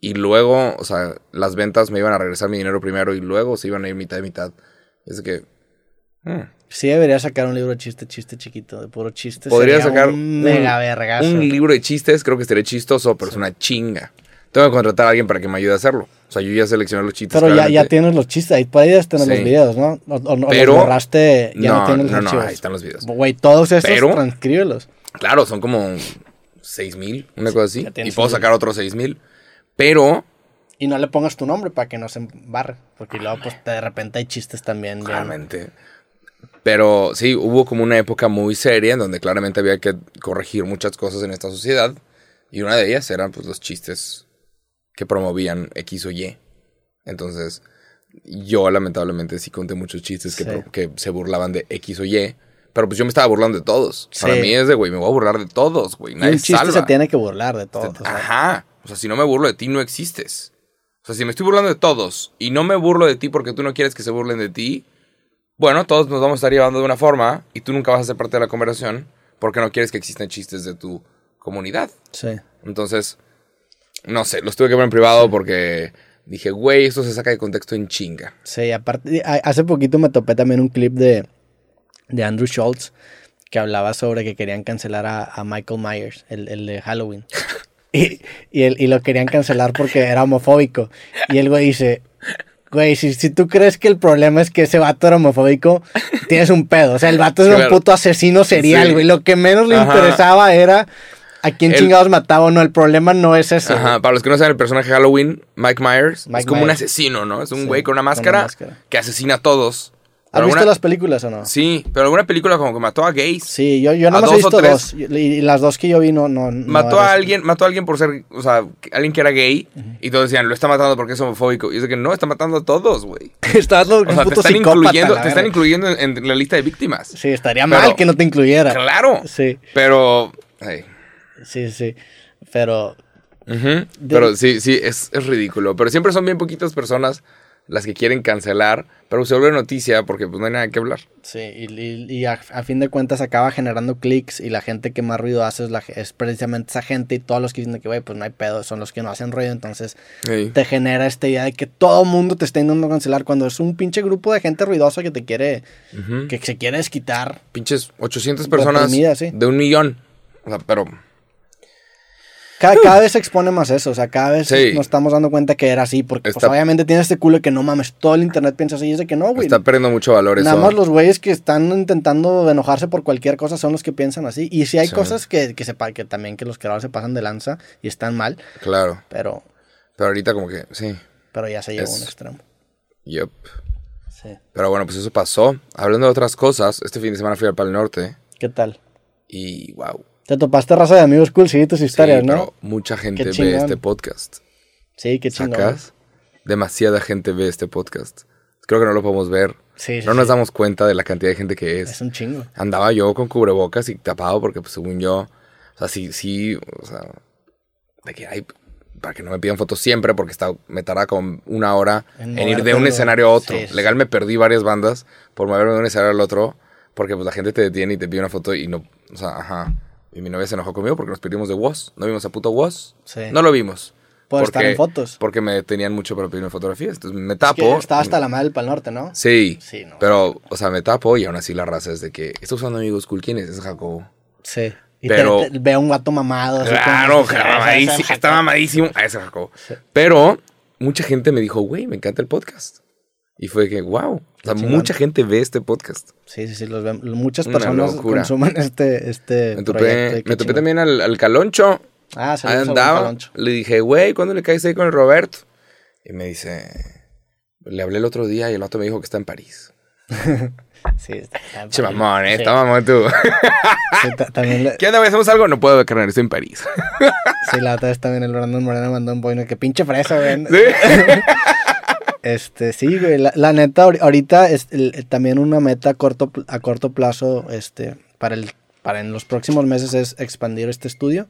Y luego, o sea, las ventas me iban a regresar mi dinero primero. Y luego se iban a ir mitad y mitad. Es que. hmm. Sí debería sacar un libro de chiste, chiste chiquito, de puro chiste. Podría Sería sacar un mega vergazo. Un libro de chistes, creo que estaría chistoso, pero es una chinga. Tengo que contratar a alguien para que me ayude a hacerlo. O sea, yo ya seleccioné los chistes. Pero ya, ya tienes los chistes, ahí podrías tener Sí. los videos, ¿no? O, o- o Pero- los borraste, ya no, No, tienes los no, no, ahí están los videos. Güey, todos esos Pero- transcríbelos. Claro, son como 6 mil, una cosa así. ya Y puedo sacar otros 6 mil. Pero, Y no le pongas tu nombre para que no se embarre. Porque luego, pues, de repente hay chistes también. claramente. Pero sí, hubo como una época muy seria en donde claramente había que corregir muchas cosas en esta sociedad. Y una de ellas eran pues los chistes que promovían X o Y. Entonces, yo lamentablemente sí conté muchos chistes que, Sí. que se burlaban de X o Y. Pero pues yo me estaba burlando de todos. Para Sí. mí es de, güey, me voy a burlar de todos, güey. Nadie un chiste salva. se tiene que burlar de todo. o sea, Ajá. O sea, si no me burlo de ti, no existes. O sea, si me estoy burlando de todos y no me burlo de ti porque tú no quieres que se burlen de ti, bueno, todos nos vamos a estar llevando de una forma y tú nunca vas a ser parte de la conversación porque no quieres que existan chistes de tu comunidad. sí. Entonces, no sé, los tuve que ver en privado porque dije, güey, esto se saca de contexto en chinga. Sí, aparte, hace poquito me topé también un clip de, de Andrew Schultz que hablaba sobre que querían cancelar a, a Michael Myers, el, el de Halloween. [LAUGHS] Y, y, él- y lo querían cancelar porque era homofóbico. Y el güey dice, güey, si, si tú crees que el problema es que ese vato era homofóbico, tienes un pedo. O sea, el vato era un Claro. puto asesino serial, Sí. güey. Lo que menos le Ajá. interesaba era a quién El- chingados mataba o no. El problema no es ese. Ajá, güey. para los que no saben el personaje de Halloween, Mike Myers, Mike es como un asesino, ¿no? Es un Sí, güey con una máscara. que asesina a todos. ¿Has visto las películas o no? Sí, pero alguna película como que mató a gays. Sí, yo, yo nada más he visto dos. Y, las dos que yo vi no. no, no mató a alguien, mató a alguien por ser, o sea, alguien que era gay y todos decían, lo está matando porque es homofóbico. Y es que no, está matando a todos, güey. [LAUGHS] Estás un O sea, te están incluyendo, te están incluyendo en, en la lista de víctimas. Sí, estaría Pero- mal que no te incluyera. Claro. Sí, Pero, ay, sí, sí. Pero pero sí, sí, es, es ridículo. Pero siempre son bien poquitas personas las que quieren cancelar, pero se vuelve noticia porque pues no hay nada que hablar. sí, y, y- y a, a fin de cuentas acaba generando clics y la gente que más ruido hace es, la, es precisamente esa gente y todos los que dicen que, güey, pues no hay pedo, son los que no hacen ruido. Entonces Sí. te genera esta idea de que todo mundo te está intentando cancelar cuando es un pinche grupo de gente ruidosa que te quiere, que se quiere desquitar. Pinches 800 personas sí. de un millón. O sea, pero Cada, cada vez se expone más eso, o sea, cada vez Sí. nos estamos dando cuenta que era así, porque pues, obviamente tiene este culo que no mames, todo el internet piensa así, y es de que no, güey. está perdiendo mucho valor eso. Nada más los güeyes que están intentando enojarse por cualquier cosa son los que piensan así. Y sí hay Sí. cosas que, que, se, pa- que también que los creadores se pasan de lanza y están mal, Claro. pero, Pero ahorita como que, sí. pero ya se lleva a un extremo. Yep. Sí. Pero bueno, pues eso pasó. Hablando de otras cosas, este fin de semana fui al Pal Norte ¿Qué tal? y wow. Te topaste raza de amigos cool, sí, tus historias, sí, ¿no? pero mucha gente ve este podcast. Sí, qué chingón. ¿Sacas? Demasiada gente ve este podcast. Creo que no lo podemos ver Sí, sí, no nos damos cuenta de la cantidad de gente que es. Es un chingo. Andaba yo con cubrebocas y tapado porque, pues, según yo, o sea, sí, sí, o sea, de que hay, para que no me pidan fotos siempre, porque está, me tarda como una hora En en, ir de un escenario a otro. sí. Legal me perdí varias bandas por moverme de un escenario al otro, porque pues la gente te detiene y te pide una foto y no, o sea, ajá. Y mi novia se enojó conmigo porque nos perdimos de Woz. No vimos a puto Woz. Sí. No lo vimos. Por estar en fotos. Porque me detenían mucho para pedirme fotografías. Entonces me Es tapo. que estaba hasta la madre del Pal Norte, ¿no? Sí. Sí, no. Pero, o sea, me tapo y aún así la raza es de que, ¿estás usando amigos cool? ¿Quién es? Es Jacobo. Sí. Y Pero- te, te- ve a un gato mamado. Claro, como- ese mamadísimo, está mamadísimo. Ah, ese Jacobo. Pero mucha gente me dijo, güey, me encanta el podcast. Y fue que, wow. O sea, mucha gente ve este podcast. Sí, sí, sí. Los ven- muchas personas consumen [LAUGHS] este, este Me proyecto. topé, qué me topé también al, al Caloncho. Ah, al andaba. Caloncho. Le dije, güey, ¿cuándo le caes ahí con el Roberto? Y me dice, le hablé el otro día y el otro me dijo que está en París. [LAUGHS] Sí, está, está Che, padre. mamón, eh, Sí, está mamón tú. sí, también le- [LAUGHS] ¿Qué onda? ¿Hacemos algo? No puedo, carnal, estoy en París. sí, la otra vez también el Brandon Moreno mandó un boino que pinche fresa, güey. ¿Sí? Este, sí, güey, la, la neta, ahori- ahorita es el- también una meta a corto, a corto plazo, este, para el, para en los próximos meses es expandir este estudio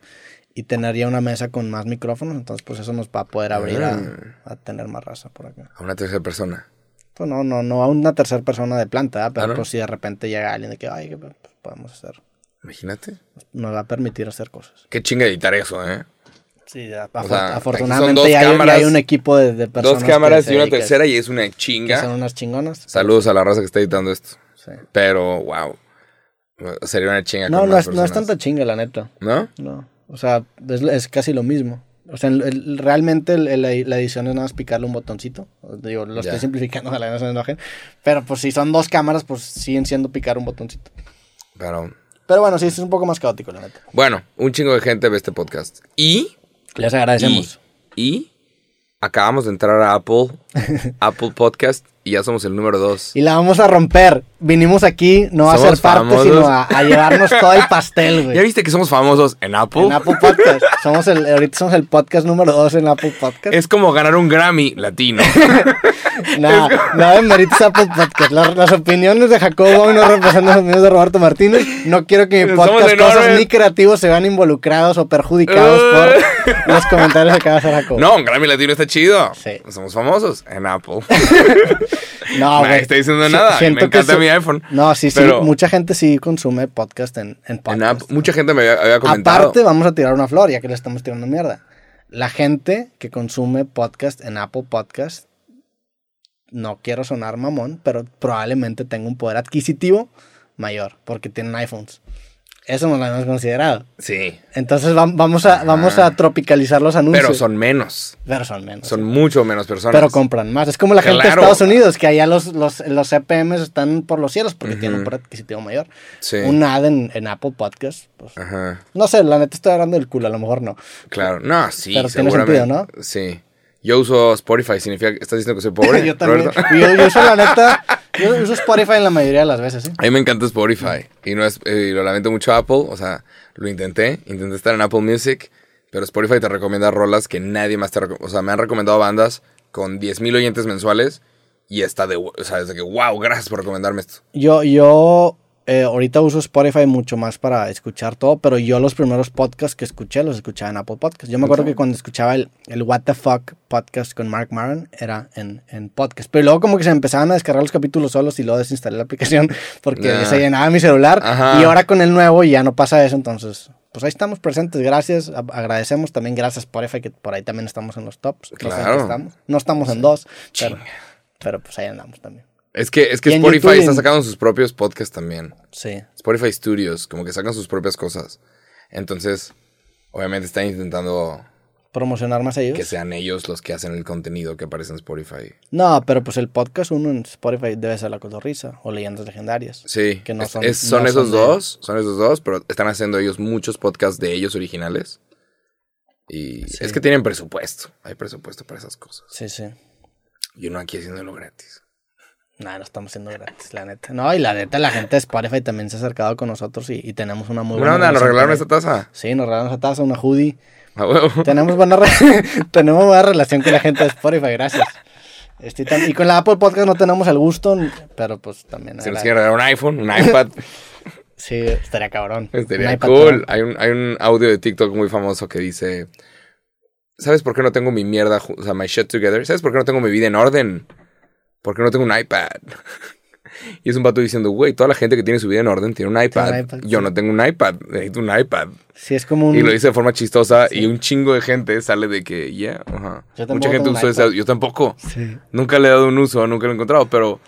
y tener ya una mesa con más micrófonos, entonces pues eso nos va a poder abrir a, Ah. a tener más raza por acá. A una tercera persona. Pues no, no, no a una tercera persona de planta, pero pues si de repente llega alguien de que, ay, que pues, podemos hacer, Imagínate. nos va a permitir hacer cosas. Qué chinga editar eso, ¿eh? Sí, sea, afortunadamente ya hay, ya cámaras, hay un equipo de, de personas. Dos cámaras y una tercera y es una chinga. son unas chingonas. Saludos a la raza que está editando esto. Sí. Pero, wow. Sería una chinga. No, con no más es, no es tanta chinga, la neta. ¿No? No. O sea, es, es casi lo mismo. O sea, el- el- realmente el- la edición es nada más picarle un botoncito. Digo, lo Ya. estoy simplificando, [LAUGHS] ojalá no se enojen. Pero pues si son dos cámaras, pues siguen siendo picar un botoncito. Pero, Pero bueno, sí, es un poco más caótico, la neta. bueno, un chingo de gente ve este podcast. Y, Les y, agradecemos. y acabamos de entrar a Apple, [LAUGHS] Apple Podcast y ya somos el número dos. Y la vamos a romper. Vinimos aquí no a ser parte, sino a, a llevarnos todo el pastel, güey. [LAUGHS] ¿Ya viste que somos famosos en Apple? En Apple Podcast. Somos el, ahorita somos el podcast número dos en Apple Podcast. Es como ganar un Grammy latino. [LAUGHS] No, no de méritos Apple Podcast. Las, las opiniones de Jacobo no representan las opiniones de Roberto Martínez. No quiero que mi podcast, cosas ni creativos, se vean involucrados o perjudicados por los comentarios que acaba de hacer Jacobo. no, un Grammy latino está chido. Sí. Somos famosos en Apple. [LAUGHS] [LAUGHS] no, Nadie está diciendo nada. Me que encanta mi iPhone. No, sí, sí. Mucha gente sí consume podcast en, en En podcast. Mucha gente me había, había comentado. Aparte, vamos a tirar una flor, ya que le estamos tirando mierda. La gente que consume podcast en Apple Podcast, no quiero sonar mamón, pero probablemente tenga un poder adquisitivo mayor, porque tienen iPhones. Eso no lo hemos considerado. Sí. Entonces vam- vamos a, vamos a tropicalizar los anuncios. Pero son menos. Pero son menos. Son mucho menos personas. Pero compran más. Es como la gente de. Estados Unidos, que allá los, los, los CPMs están por los cielos porque tienen un adquisitivo mayor. Sí. Un ad en, en Apple Podcast, pues, Ajá. no sé, la neta estoy agarrando el culo, a lo mejor no. Claro. No, sí, Pero tiene sentido, Sí. Yo uso Spotify, significa que estás diciendo que soy [LAUGHS] pobre. yo también. Yo, yo uso la neta, yo uso Spotify en la mayoría de las veces, ¿sí? A mí me encanta Spotify. Y no es, eh, lo lamento mucho Apple. O sea, lo intenté. Intenté estar en Apple Music. Pero Spotify te recomienda rolas que nadie más te recomienda. O sea, me han recomendado bandas con 10.000 oyentes mensuales. Y está de... O sea, desde que, wow, gracias por recomendarme esto. Yo, yo eh, ahorita uso Spotify mucho más para escuchar todo, pero yo los primeros podcasts que escuché los escuchaba en Apple Podcasts. Yo me acuerdo que cuando escuchaba el, el What the Fuck podcast con Mark Maron era en, en podcast. Pero luego como que se empezaban a descargar los capítulos solos y luego desinstalé la aplicación [LAUGHS] porque Ya. se llenaba mi celular. Ajá. Y ahora con el nuevo ya no pasa eso, entonces... Pues ahí estamos presentes, gracias, agradecemos también gracias Spotify que por ahí también estamos en los tops. Claro. estamos. No estamos en dos, pero, pero pues ahí andamos también. Es que, es que Spotify YouTube está sacando sus propios podcasts también. Sí. Spotify Studios, como que sacan sus propias cosas. Entonces, obviamente están intentando Promocionar más ellos. que sean ellos los que hacen el contenido que aparece en Spotify. No, pero pues el podcast uno en Spotify debe ser La Cotorrisa o Leyendas Legendarias. Sí, Que no es- son- es- son no esos son de- dos, son esos dos, pero están haciendo ellos muchos podcasts de ellos originales. Y Sí. es que tienen presupuesto, hay presupuesto para esas cosas. Sí, sí. Y uno aquí haciéndolo gratis. No estamos siendo gratis, la neta. No, y la neta, la gente de Spotify también se ha acercado con nosotros y, y tenemos una muy Buena onda, nos regalaron esta taza. Sí, nos regalaron esa taza, una hoodie. Tenemos buena, [LAUGHS] tenemos buena relación con la gente de Spotify, gracias. Estoy tan- Y con la Apple Podcast no tenemos el gusto, pero pues también. Si nos quieren regalar un iPhone, un [LAUGHS] iPad, Sí, estaría cabrón. Un estaría iPad cool. Hay un, hay un audio de TikTok muy famoso que dice: ¿Sabes por qué no tengo mi mierda, o sea, my shit together? ¿Sabes por qué no tengo mi vida en orden? Porque no tengo un iPad. [LAUGHS] y es un vato diciendo, güey, toda la gente que tiene su vida en orden tiene un iPad. iPad, Yo sí. no tengo un iPad, necesito un iPad. Sí, es como un. Y lo dice de forma chistosa y un chingo de gente sale de que, yeah, ajá. Yo tampoco Mucha gente usó ese. Yo tampoco. Sí. Nunca le he dado un uso, nunca lo he encontrado, pero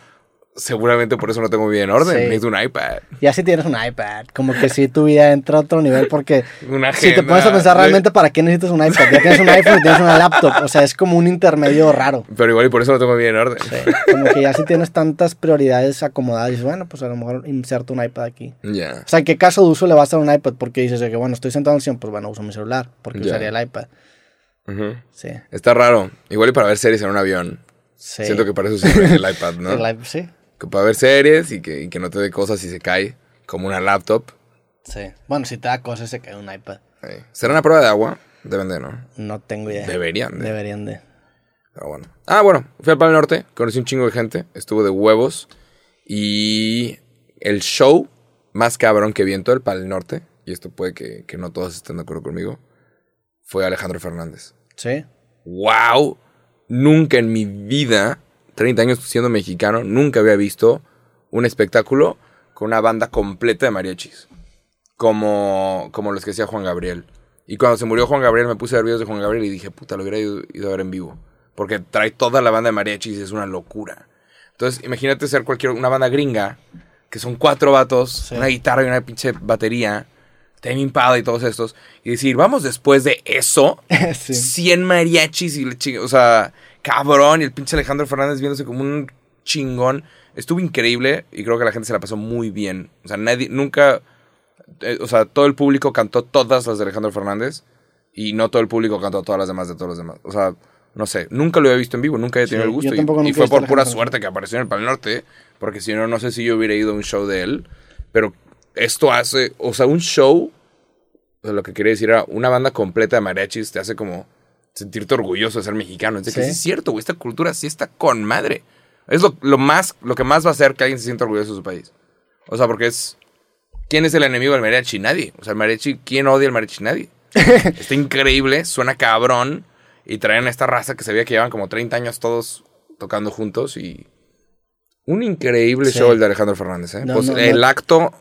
seguramente por eso no tengo vida en orden. Sí. Necesito un iPad. Ya si tienes un iPad, como que si tu vida entra a otro nivel, porque Una si te pones a pensar realmente para qué necesitas un iPad, ya tienes un iPhone y tienes una laptop, o sea, es como un intermedio [LAUGHS] raro. Pero igual y por eso no tengo vida en orden. Sí, Como que ya si tienes tantas prioridades acomodadas, dices, bueno, pues a lo mejor inserto un iPad aquí. Ya. O sea, ¿en qué caso de uso le vas a dar un iPad? Porque dices que, bueno, estoy sentado en el sillón, pues bueno, uso mi celular, porque usaría el iPad. Sí, Está raro. Igual y para ver series en un avión. sí. Siento que para eso sirve el iPad, ¿no? [LAUGHS] El sí, Que para ver series y que, y que no te dé cosas si se cae, como una laptop. sí. Bueno, si te da cosas, se cae un iPad. Ahí. ¿Será una prueba de agua? Deben de, ¿no? No tengo idea. Deberían de. Deberían de. Pero bueno. Ah, bueno, fui al Pal Norte, conocí un chingo de gente, estuvo de huevos. Y el show más cabrón que vi en todo el Pal Norte, y esto puede que, que no todos estén de acuerdo conmigo, fue Alejandro Fernández. Sí. ¡Wow! Nunca en mi vida, 30 años siendo mexicano, nunca había visto un espectáculo con una banda completa de mariachis. Como, como los que hacía Juan Gabriel. Y cuando se murió Juan Gabriel, me puse a ver videos de Juan Gabriel y dije, puta, lo hubiera ido, ido a ver en vivo. Porque trae toda la banda de mariachis y es una locura. Entonces, imagínate ser cualquier, una banda gringa, que son cuatro vatos, Sí. una guitarra y una pinche batería, Tame Impala y todos estos, y decir, vamos después de eso, [LAUGHS] sí. 100 mariachis y le o sea, cabrón, y el pinche Alejandro Fernández viéndose como un chingón. Estuvo increíble y creo que la gente se la pasó muy bien. O sea, nadie, nunca, eh, o sea, todo el público cantó todas las de Alejandro Fernández y no todo el público cantó todas las demás de todos los demás. O sea, no sé, nunca lo había visto en vivo, nunca había tenido Sí, el gusto. y- fue por pura suerte que apareció en el Pal Norte, porque si no, no sé si yo hubiera ido a un show de él. Pero esto hace, o sea, un show o sea, lo que quería decir era una banda completa de mariachis te hace como sentirte orgulloso de ser mexicano. Es de que Sí. sí es cierto, güey, esta cultura sí está con madre. Es lo, lo más, lo que más va a hacer que alguien se sienta orgulloso de su país. O sea, porque es. ¿Quién es el enemigo del mariachi? Nadie. O sea, el mariachi, ¿quién odia el mariachi? Nadie. [LAUGHS] está increíble, suena cabrón. Y traen a esta raza que se veía que llevan como 30 años todos tocando juntos y. Un increíble Sí. show el de Alejandro Fernández, ¿eh? No, Pues, no, el no. acto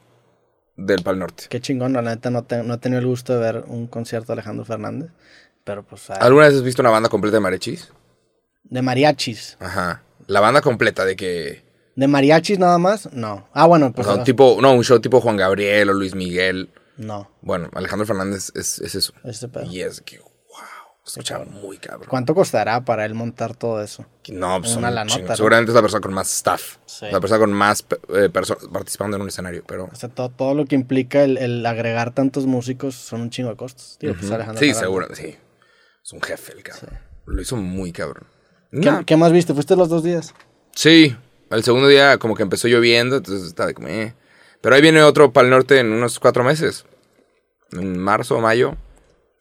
del Pal Norte. Qué chingón, la neta, no, te- no he tenido el gusto de ver un concierto de Alejandro Fernández. Pero pues. ¿Alguna vez has visto una banda completa de mariachis? De mariachis. Ajá. La banda completa de que. ¿De mariachis nada más? No. Ah, bueno, O pues. sea, un tipo. No, un show tipo Juan Gabriel o Luis Miguel. No. Bueno, Alejandro Fernández es, es eso. Este pedo. Y es que, wow. Escuchaba muy cabrón. ¿Cuánto costará para él montar todo eso? No, pues Una un la nota, ¿no? Seguramente es la persona con más staff. Sí. La persona con más eh, personas participando en un escenario. Pero. O sea, todo, todo lo que implica el, el agregar tantos músicos son un chingo de costos. Digo, pues, Alejandro Sí, Fernández. seguro, sí. Es un jefe el cabrón. Lo hizo muy cabrón. ¿Qué, más viste? ¿Fuiste los dos días? Sí, el segundo día como que empezó lloviendo, entonces estaba de como, eh. Pero ahí viene otro para el norte en unos cuatro meses. En marzo o mayo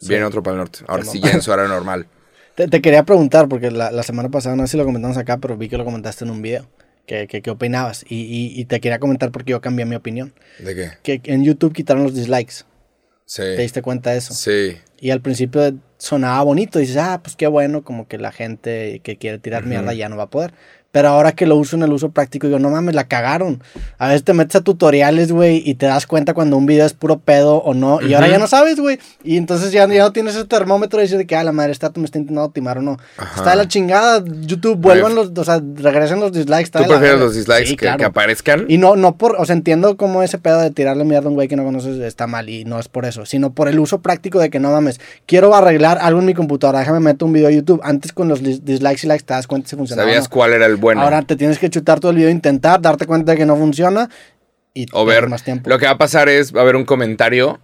viene otro para el norte. Ahora sí, ya en su hora normal. [LAUGHS] Te, te quería preguntar, porque la, la semana pasada, no sé si lo comentamos acá, pero vi que lo comentaste en un video. ¿Qué, qué, qué opinabas? Y, y, y te quería comentar porque yo cambié mi opinión. ¿De qué? Que en YouTube quitaron los dislikes. ¿Te Sí. diste cuenta de eso? Sí. Y al principio sonaba bonito. Dices, ah, pues qué bueno, como que la gente que quiere tirar mierda ya no va a poder. Pero ahora que lo uso en el uso práctico, digo, no mames, la cagaron. A veces te metes a tutoriales, güey, y te das cuenta cuando un video es puro pedo o no. Y ahora ya no sabes, güey. Y entonces ya, ya no tienes ese termómetro de decir de que, ah, la madre, esta me está intentando timar o no. Ajá. Está de la chingada. YouTube, vuelvan los, o sea, regresen los dislikes. está ¿Tú prefieres los dislikes Sí, que, claro. que aparezcan? Y no, no por, o sea, entiendo cómo ese pedo de tirarle mierda a un güey que no conoces está mal y no es por eso, sino por el uso práctico de que no mames, quiero arreglar algo en mi computadora, déjame meter un video a YouTube. Antes con los dis- dislikes y likes te das cuenta si funcionaba. o ¿Sabías no. cuál era el Ahora te tienes que chutar todo el video, intentar, darte cuenta de que no funciona y o ver, más tiempo. lo que va a pasar es, va a haber un comentario,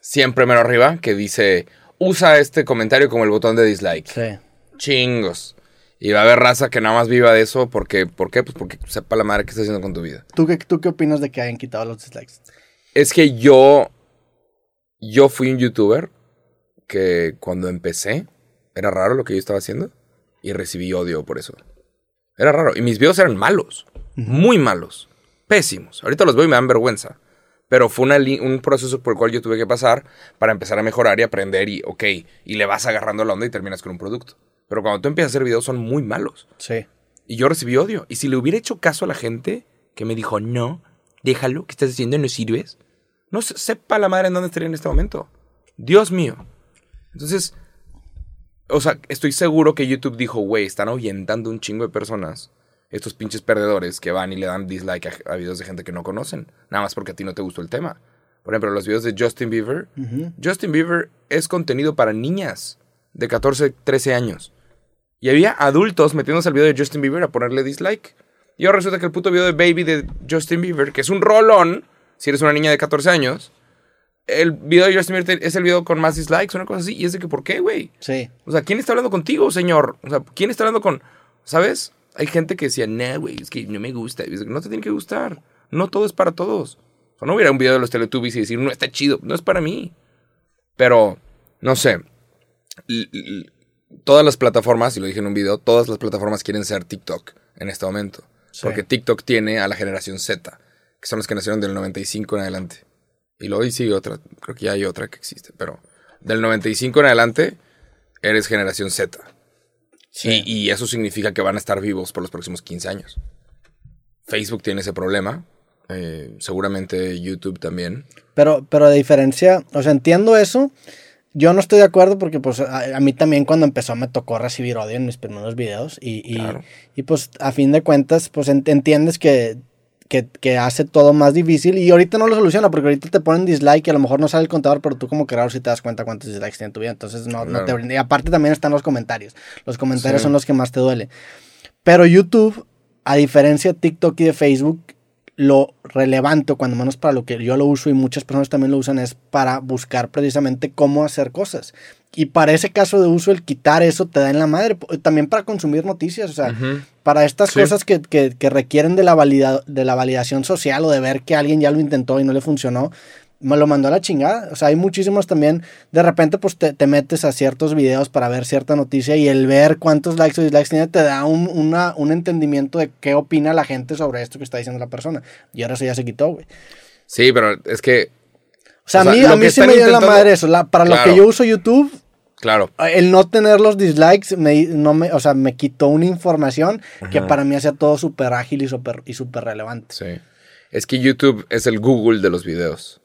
siempre menos arriba, que dice, usa este comentario como el botón de dislike. Sí. Chingos. Y va a haber raza que nada más viva de eso, porque, ¿por qué? Pues porque sepa la madre qué está haciendo con tu vida. ¿Tú qué, ¿Tú qué opinas de que hayan quitado los dislikes? Es que yo, yo fui un youtuber que cuando empecé, era raro lo que yo estaba haciendo, y recibí odio por eso. Era raro. Y mis videos eran malos. Muy malos. Pésimos. Ahorita los veo y me dan vergüenza. Pero fue una un proceso por el cual yo tuve que pasar para empezar a mejorar y aprender y, ok, y le vas agarrando la onda y terminas con un producto. Pero cuando tú empiezas a hacer videos son muy malos. Sí. Y yo recibí odio. Y si le hubiera hecho caso a la gente que me dijo, no, déjalo, que estás haciendo? No sirves. No sepa la madre en dónde estaría en este momento. Dios mío. Entonces, o sea, estoy seguro que YouTube dijo, güey, están ahuyentando un chingo de personas. Estos pinches perdedores que van y le dan dislike a, videos de gente que no conocen. Nada más porque a ti no te gustó el tema. Por ejemplo, los videos de Justin Bieber. Justin Bieber es contenido para niñas de 14, 13 años. Y había adultos metiéndose al video de Justin Bieber a ponerle dislike. Y ahora resulta que el puto video de Baby de Justin Bieber, que es un rolón, si eres una niña de 14 años, el video de Justin Bieber es el video con más dislikes, una cosa así. Y es de que, ¿por qué, güey? Sí. O sea, ¿quién está hablando contigo, señor? O sea, ¿quién está hablando con. ¿Sabes? Hay gente que decía, nah, güey, es que no me gusta. no te tiene que gustar. No todo es para todos. O sea, no hubiera un video de los Teletubbies y decir, no está chido. No es para mí. Pero, no sé. Todas las plataformas, y lo dije en un video, todas las plataformas quieren ser TikTok en este momento. Porque TikTok tiene a la generación Z, que son los que nacieron del 95 en adelante. Y luego sigue otra, creo que ya hay otra que existe, pero del 95 en adelante eres generación Z. Sí. Y, eso significa que van a estar vivos por los próximos 15 años. Facebook tiene ese problema, eh, seguramente YouTube también. Pero, pero de diferencia, o sea, entiendo eso. Yo no estoy de acuerdo porque pues a, mí también cuando empezó me tocó recibir odio en mis primeros videos y, y, y pues a fin de cuentas pues entiendes que que, hace todo más difícil y ahorita no lo soluciona porque ahorita te ponen dislike y a lo mejor no sale el contador, pero tú como creador si te das cuenta cuántos dislikes tiene tu vida, entonces no, no te Y aparte también están los comentarios. Los comentarios son los que más te duele. Pero YouTube, a diferencia de TikTok y de Facebook, lo relevante, cuando menos para lo que yo lo uso y muchas personas también lo usan, es para buscar precisamente cómo hacer cosas. Y para ese caso de uso, el quitar eso te da en la madre. También para consumir noticias, o sea, para estas cosas que, requieren de la, de la validación social o de ver que alguien ya lo intentó y no le funcionó, me lo mandó a la chingada. O sea, hay muchísimos también. De repente, pues te, metes a ciertos videos para ver cierta noticia y el ver cuántos likes o dislikes tiene te da un, una, un entendimiento de qué opina la gente sobre esto que está diciendo la persona. Y ahora eso ya se quitó, güey. Sí, pero es que. O sea, a mí, a mí sí me dio la madre eso. para lo que yo uso YouTube. Claro. El no tener los dislikes me, no me, o sea, me quitó una información que para mí hacía todo súper ágil y súper y super relevante. Sí. Es que YouTube es el Google de los videos.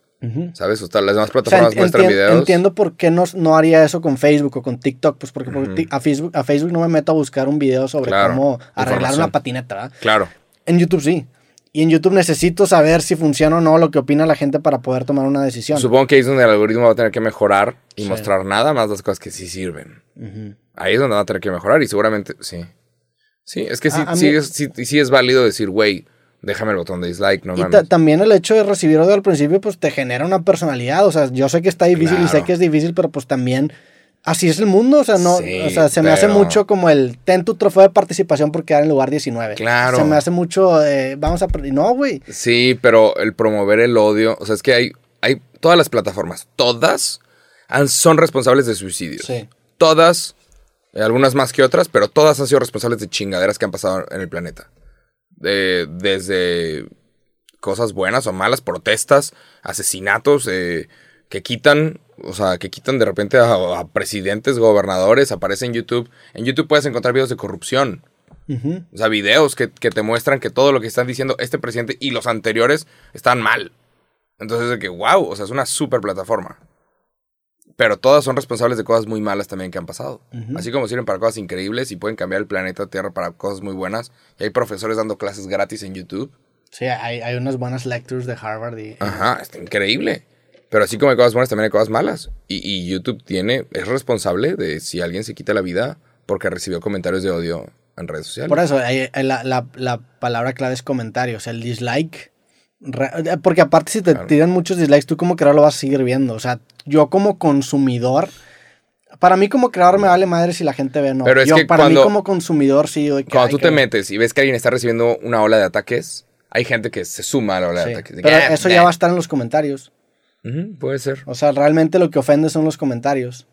¿Sabes? O sea, las demás plataformas muestran videos. Entiendo por qué no, no, haría eso con Facebook o con TikTok. Pues porque, a, Facebook, a Facebook no me meto a buscar un video sobre cómo arreglar una patineta. ¿verdad? Claro. En YouTube sí. Y en YouTube necesito saber si funciona o no lo que opina la gente para poder tomar una decisión. Supongo que ahí es donde el algoritmo va a tener que mejorar y mostrar nada más las cosas que sí sirven. Ahí es donde va a tener que mejorar y seguramente sí. Sí, es que sí, sí, sí es válido decir, güey, déjame el botón de dislike, no Y también el hecho de recibir odio al principio, pues te genera una personalidad. O sea, yo sé que está difícil y sé que es difícil, pero pues también así es el mundo. O sea, no, o sea, se me hace mucho como el ten tu trofeo de participación por quedar en lugar 19. Claro. Se me hace mucho, eh, vamos a. No, güey. Sí, pero el promover el odio, o sea, es que hay, hay todas las plataformas, todas son responsables de suicidios. Sí. Todas, eh, algunas más que otras, pero todas han sido responsables de chingaderas que han pasado en el planeta desde cosas buenas o malas, protestas, asesinatos, eh, que quitan, o sea, que quitan de repente a, presidentes, gobernadores, aparece en YouTube. En YouTube puedes encontrar videos de corrupción. O sea, videos que, te muestran que todo lo que están diciendo este presidente y los anteriores están mal. Entonces, es de que, wow, o sea, es una super plataforma. Pero todas son responsables de cosas muy malas también que han pasado. Así como sirven para cosas increíbles y pueden cambiar el planeta Tierra para cosas muy buenas. Y hay profesores dando clases gratis en YouTube. Sí, hay, unas buenas lectures de Harvard. Y, Ajá, está increíble. Pero así como hay cosas buenas, también hay cosas malas. Y, YouTube tiene, es responsable de si alguien se quita la vida porque recibió comentarios de odio en redes sociales. Por eso, la, la, la palabra clave es comentarios. El dislike porque aparte si te tiran muchos dislikes, tú como creador lo vas a seguir viendo. O sea, yo como consumidor, para mí como creador me vale madre si la gente ve no. Pero es yo, que para mí como consumidor sí. cuando tú te metes y ves que alguien está recibiendo una ola de ataques, hay gente que se suma a la ola de ataques. Pero ah, eso ya va a estar en los comentarios. Puede ser. O sea, realmente lo que ofende son los comentarios.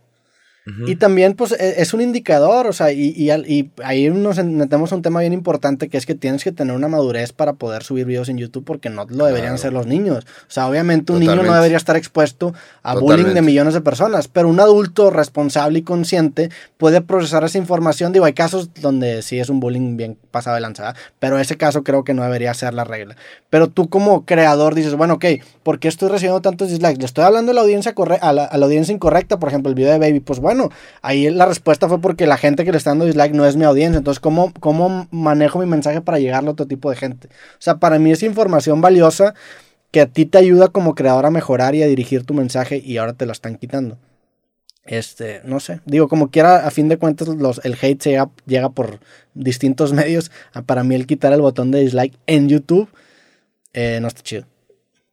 Y también, pues, e, es un indicador, o sea, y, y, y, ahí nos metemos a un tema bien importante que es que tienes que tener una madurez para poder subir videos en YouTube porque no lo deberían hacer los niños. O sea, obviamente un niño no debería estar expuesto a bullying de millones de personas, pero un adulto responsable y consciente puede procesar esa información. Digo, hay casos donde sí es un bullying bien pasado de lanzada, pero ese caso creo que no debería ser la regla. Pero tú como creador dices, bueno, ok, ¿por qué estoy recibiendo tantos dislikes? Le estoy hablando a la audiencia, a la, a la audiencia incorrecta, por ejemplo, el video de Baby, pues bueno, ahí la respuesta fue porque la gente que le está dando dislike no es mi audiencia. Entonces, ¿cómo, cómo manejo mi mensaje para llegarle a otro tipo de gente? O sea, para mí es información valiosa que a ti te ayuda como creador a mejorar y a dirigir tu mensaje y ahora te la están quitando. Este, no sé, digo, como quiera, a fin de cuentas, los, el hate llega, llega por distintos [LAUGHS] medios. Ah, para mí, el quitar el botón de dislike en YouTube eh, no está chido.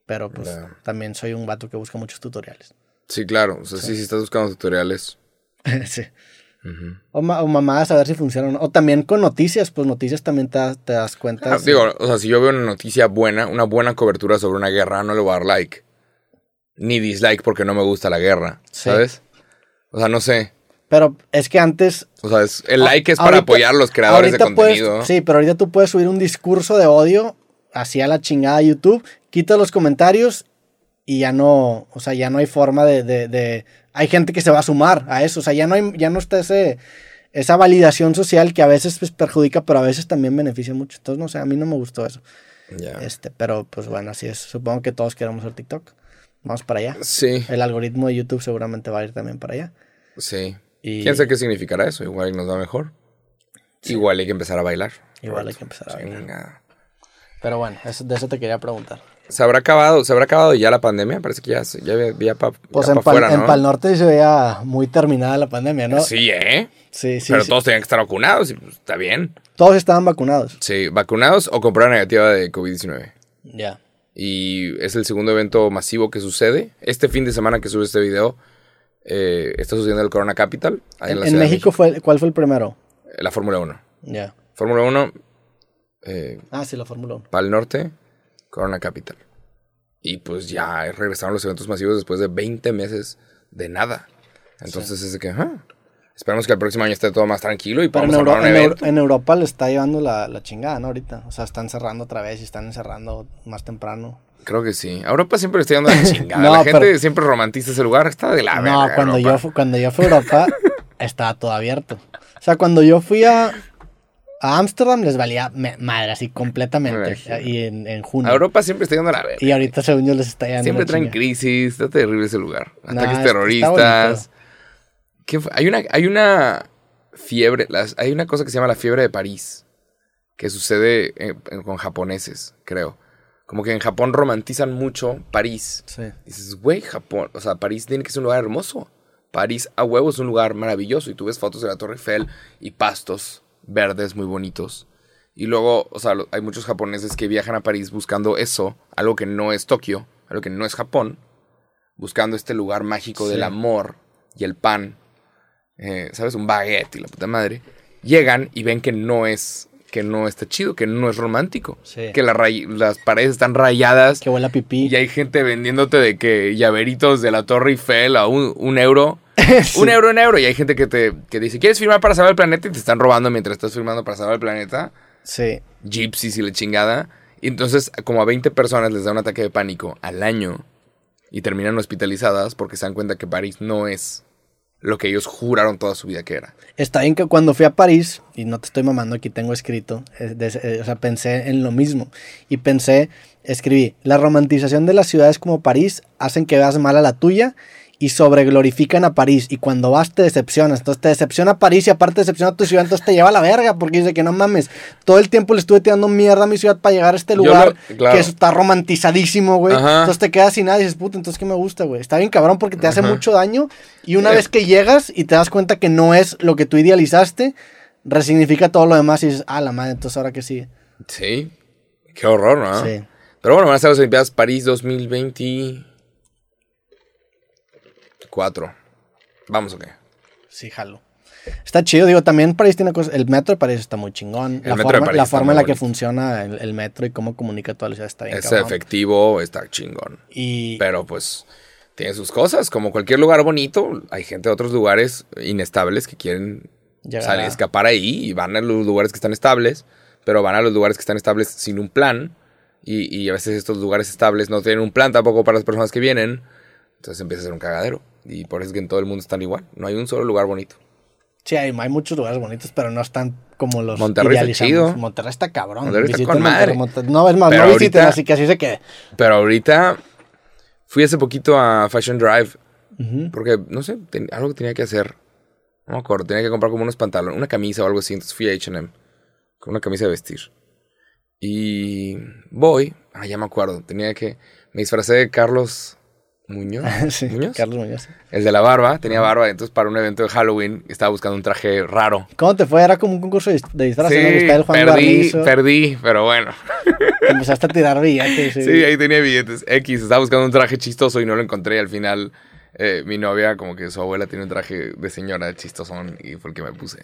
Pero pues también soy un vato que busca muchos tutoriales. Sí, claro. O sea, sí, si estás buscando tutoriales, [LAUGHS] sí. o, mamadas a ver si funcionan. O también con noticias, pues noticias también te, das cuenta. Ah, digo, o sea, si yo veo una noticia buena, una buena cobertura sobre una guerra, no le voy a dar like. Ni dislike porque no me gusta la guerra, ¿sabes? O sea, no sé. Pero es que antes. O sea, el like es para apoyar a los creadores de contenido. sí, pero ahorita tú puedes subir un discurso de odio hacia la chingada YouTube, quita los comentarios y ya no. O sea, ya no hay forma de, de hay gente que se va a sumar a eso. O sea, ya no, hay, ya no está ese, esa validación social que a veces pues, perjudica, pero a veces también beneficia mucho. Entonces, no sé, a mí no me gustó eso. Este, pero pues bueno, así es. Supongo que todos queremos el TikTok. Vamos para allá. Sí. El algoritmo de YouTube seguramente va a ir también para allá. Sí. Y... ¿Quién sabe qué significará eso? Igual nos va mejor. Igual hay que empezar a bailar. Igual hay que empezar a bailar. Pero bueno, de eso te quería preguntar. ¿Se habrá acabado, se habrá acabado ya la pandemia? Parece que ya, ya, para Pues en, pa en Pal Norte se veía muy terminada la pandemia, ¿no? Sí, ¿eh? Sí, sí. Pero todos tenían que estar vacunados y pues, está bien. Todos estaban vacunados. Sí, vacunados o con prueba negativa de COVID-19. Ya. Y es el segundo evento masivo que sucede. Este fin de semana que sube este video, eh, está sucediendo el Corona Capital. en, México, fue, ¿cuál fue el primero? La Fórmula 1. Ya. Fórmula 1. Eh, ah, sí, la Fórmula 1. Pal Norte. Corona Capital. Y pues ya regresaron los eventos masivos después de 20 meses de nada. Entonces es de que, esperamos que el próximo año esté todo más tranquilo y podamos en, un evento. en, Europa le está llevando la, la, chingada, ¿no? Ahorita. O sea, están cerrando otra vez y están encerrando más temprano. Creo que sí. A Europa siempre le está llevando la [LAUGHS] chingada. la gente siempre romantiza ese lugar. Está de la No, cuando, yo, cuando yo fui a Europa, [LAUGHS] estaba todo abierto. O sea, cuando yo fui a, a Ámsterdam les valía madre, así completamente. Y en, junio. A Europa siempre está yendo a la verga. Y ahorita, según yo, les está yendo. Siempre traen crisis. Está terrible ese lugar. Ataques terroristas. ¿Qué Hay, una, hay una fiebre. Las, hay una cosa que se llama la fiebre de París. Que sucede con japoneses, creo. Como que en Japón romantizan mucho París. Sí. dices, güey, Japón. O sea, París tiene que ser un lugar hermoso. París a huevo es un lugar maravilloso. Y tú ves fotos de la Torre Eiffel y pastos verdes muy bonitos. Y luego, o sea, hay muchos japoneses que viajan a París buscando eso, algo que no es Tokio, algo que no es Japón, buscando este lugar mágico del amor y el pan, eh, ¿sabes? Un baguette y la puta madre. Llegan y ven que no es que no está chido, que no es romántico. Que las paredes están rayadas. Que huele a pipí. Y hay gente vendiéndote de que llaveritos de la Torre Eiffel a un euro. [LAUGHS] Un euro, un euro. Y hay gente que te dice, ¿quieres firmar para salvar el planeta? Y te están robando mientras estás firmando para salvar el planeta. Sí. Gypsies y la chingada. Y entonces, como a 20 personas les da un ataque de pánico al año. Y terminan hospitalizadas porque se dan cuenta que París no es lo que ellos juraron toda su vida que era. Está bien que cuando fui a París, y no te estoy mamando, aquí tengo escrito, eh, eh, o sea, pensé en lo mismo. Y pensé, escribí, la romantización de las ciudades como París hacen que veas mal a la tuya y sobreglorifican a París. Y cuando vas te decepcionas. Entonces te decepciona París y aparte decepciona a tu ciudad. Entonces te lleva a la verga porque dice que no mames. Todo el tiempo le estuve tirando mierda a mi ciudad para llegar a este lugar que está romantizadísimo, güey. Entonces te quedas sin nada y dices, puta, entonces ¿qué me gusta, güey? Está bien cabrón porque te hace mucho daño. Y una vez que llegas y te das cuenta que no es lo que tú idealizaste, resignifica todo lo demás y dices, ah, la madre, entonces ahora que sigue. Sí. Qué horror, ¿no? Sí. Pero bueno, van a ser las Olimpiadas París 2020. Cuatro. ¿Vamos o qué? Sí, jalo. Está chido, digo, también París tiene cosas. El metro de París está muy chingón. la forma, la forma en la que funciona el, metro y cómo comunica toda la ciudad está bien. Es efectivo, está chingón. Y... Pero pues tiene sus cosas. Como cualquier lugar bonito, hay gente de otros lugares inestables que quieren Llegar salir, a- escapar ahí y van a los lugares que están estables, pero van a los lugares que están estables sin un plan. Y, y a veces estos lugares estables no tienen un plan tampoco para las personas que vienen. Entonces empieza a ser un cagadero. Y por eso es que en todo el mundo están igual. No hay un solo lugar bonito. Sí, hay, hay muchos lugares bonitos, pero no están como los Monterrey está chido. Monterrey está cabrón. Monterrey está Visiten con madre. Monterrey. No, es más, Pero no visiten, ahorita- así que así se quede. Pero ahorita fui hace poquito a Fashion Drive. Porque, no sé, ten- algo que tenía que hacer. No me acuerdo, tenía que comprar como unos pantalones, una camisa o algo así. Entonces fui a HM con una camisa de vestir. Y voy, ah, ya me acuerdo, tenía que. Me disfracé de Carlos Muñoz. [LAUGHS] sí, ¿Muñoz? Carlos Muñoz. El de la barba, tenía barba. Entonces, para un evento de Halloween, estaba buscando un traje raro. ¿Cómo te fue? Era como un concurso de de disfraces. Sí, el Juan perdí, perdí, pero bueno. Te Empezaste a tirar billetes. [LAUGHS] Sí. Sí, ahí tenía billetes. X, estaba buscando un traje chistoso y no lo encontré. Al final, eh, mi novia, como que su abuela tiene un traje de señora chistosón y fue el que me puse.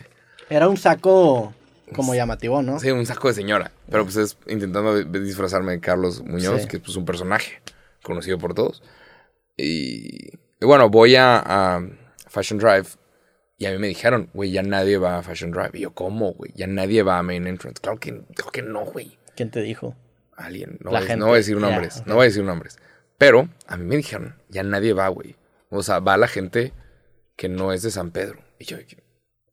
Era un saco como llamativo, ¿no? Sí, un saco de señora. Pero pues es intentando disfrazarme de Carlos Muñoz, Sí. que es pues un personaje conocido por todos. Y, y bueno, voy a, a Fashion Drive y a mí me dijeron, güey, ya nadie va a Fashion Drive. Y yo, ¿cómo, güey? Ya nadie va a Main Entrance. Claro que, claro que no, güey. ¿Quién te dijo? Alguien. No, La voy, no voy a decir nombres. No voy a decir nombres. Pero a mí me dijeron, ya nadie va, güey. O sea, va la gente que no es de San Pedro. Y yo,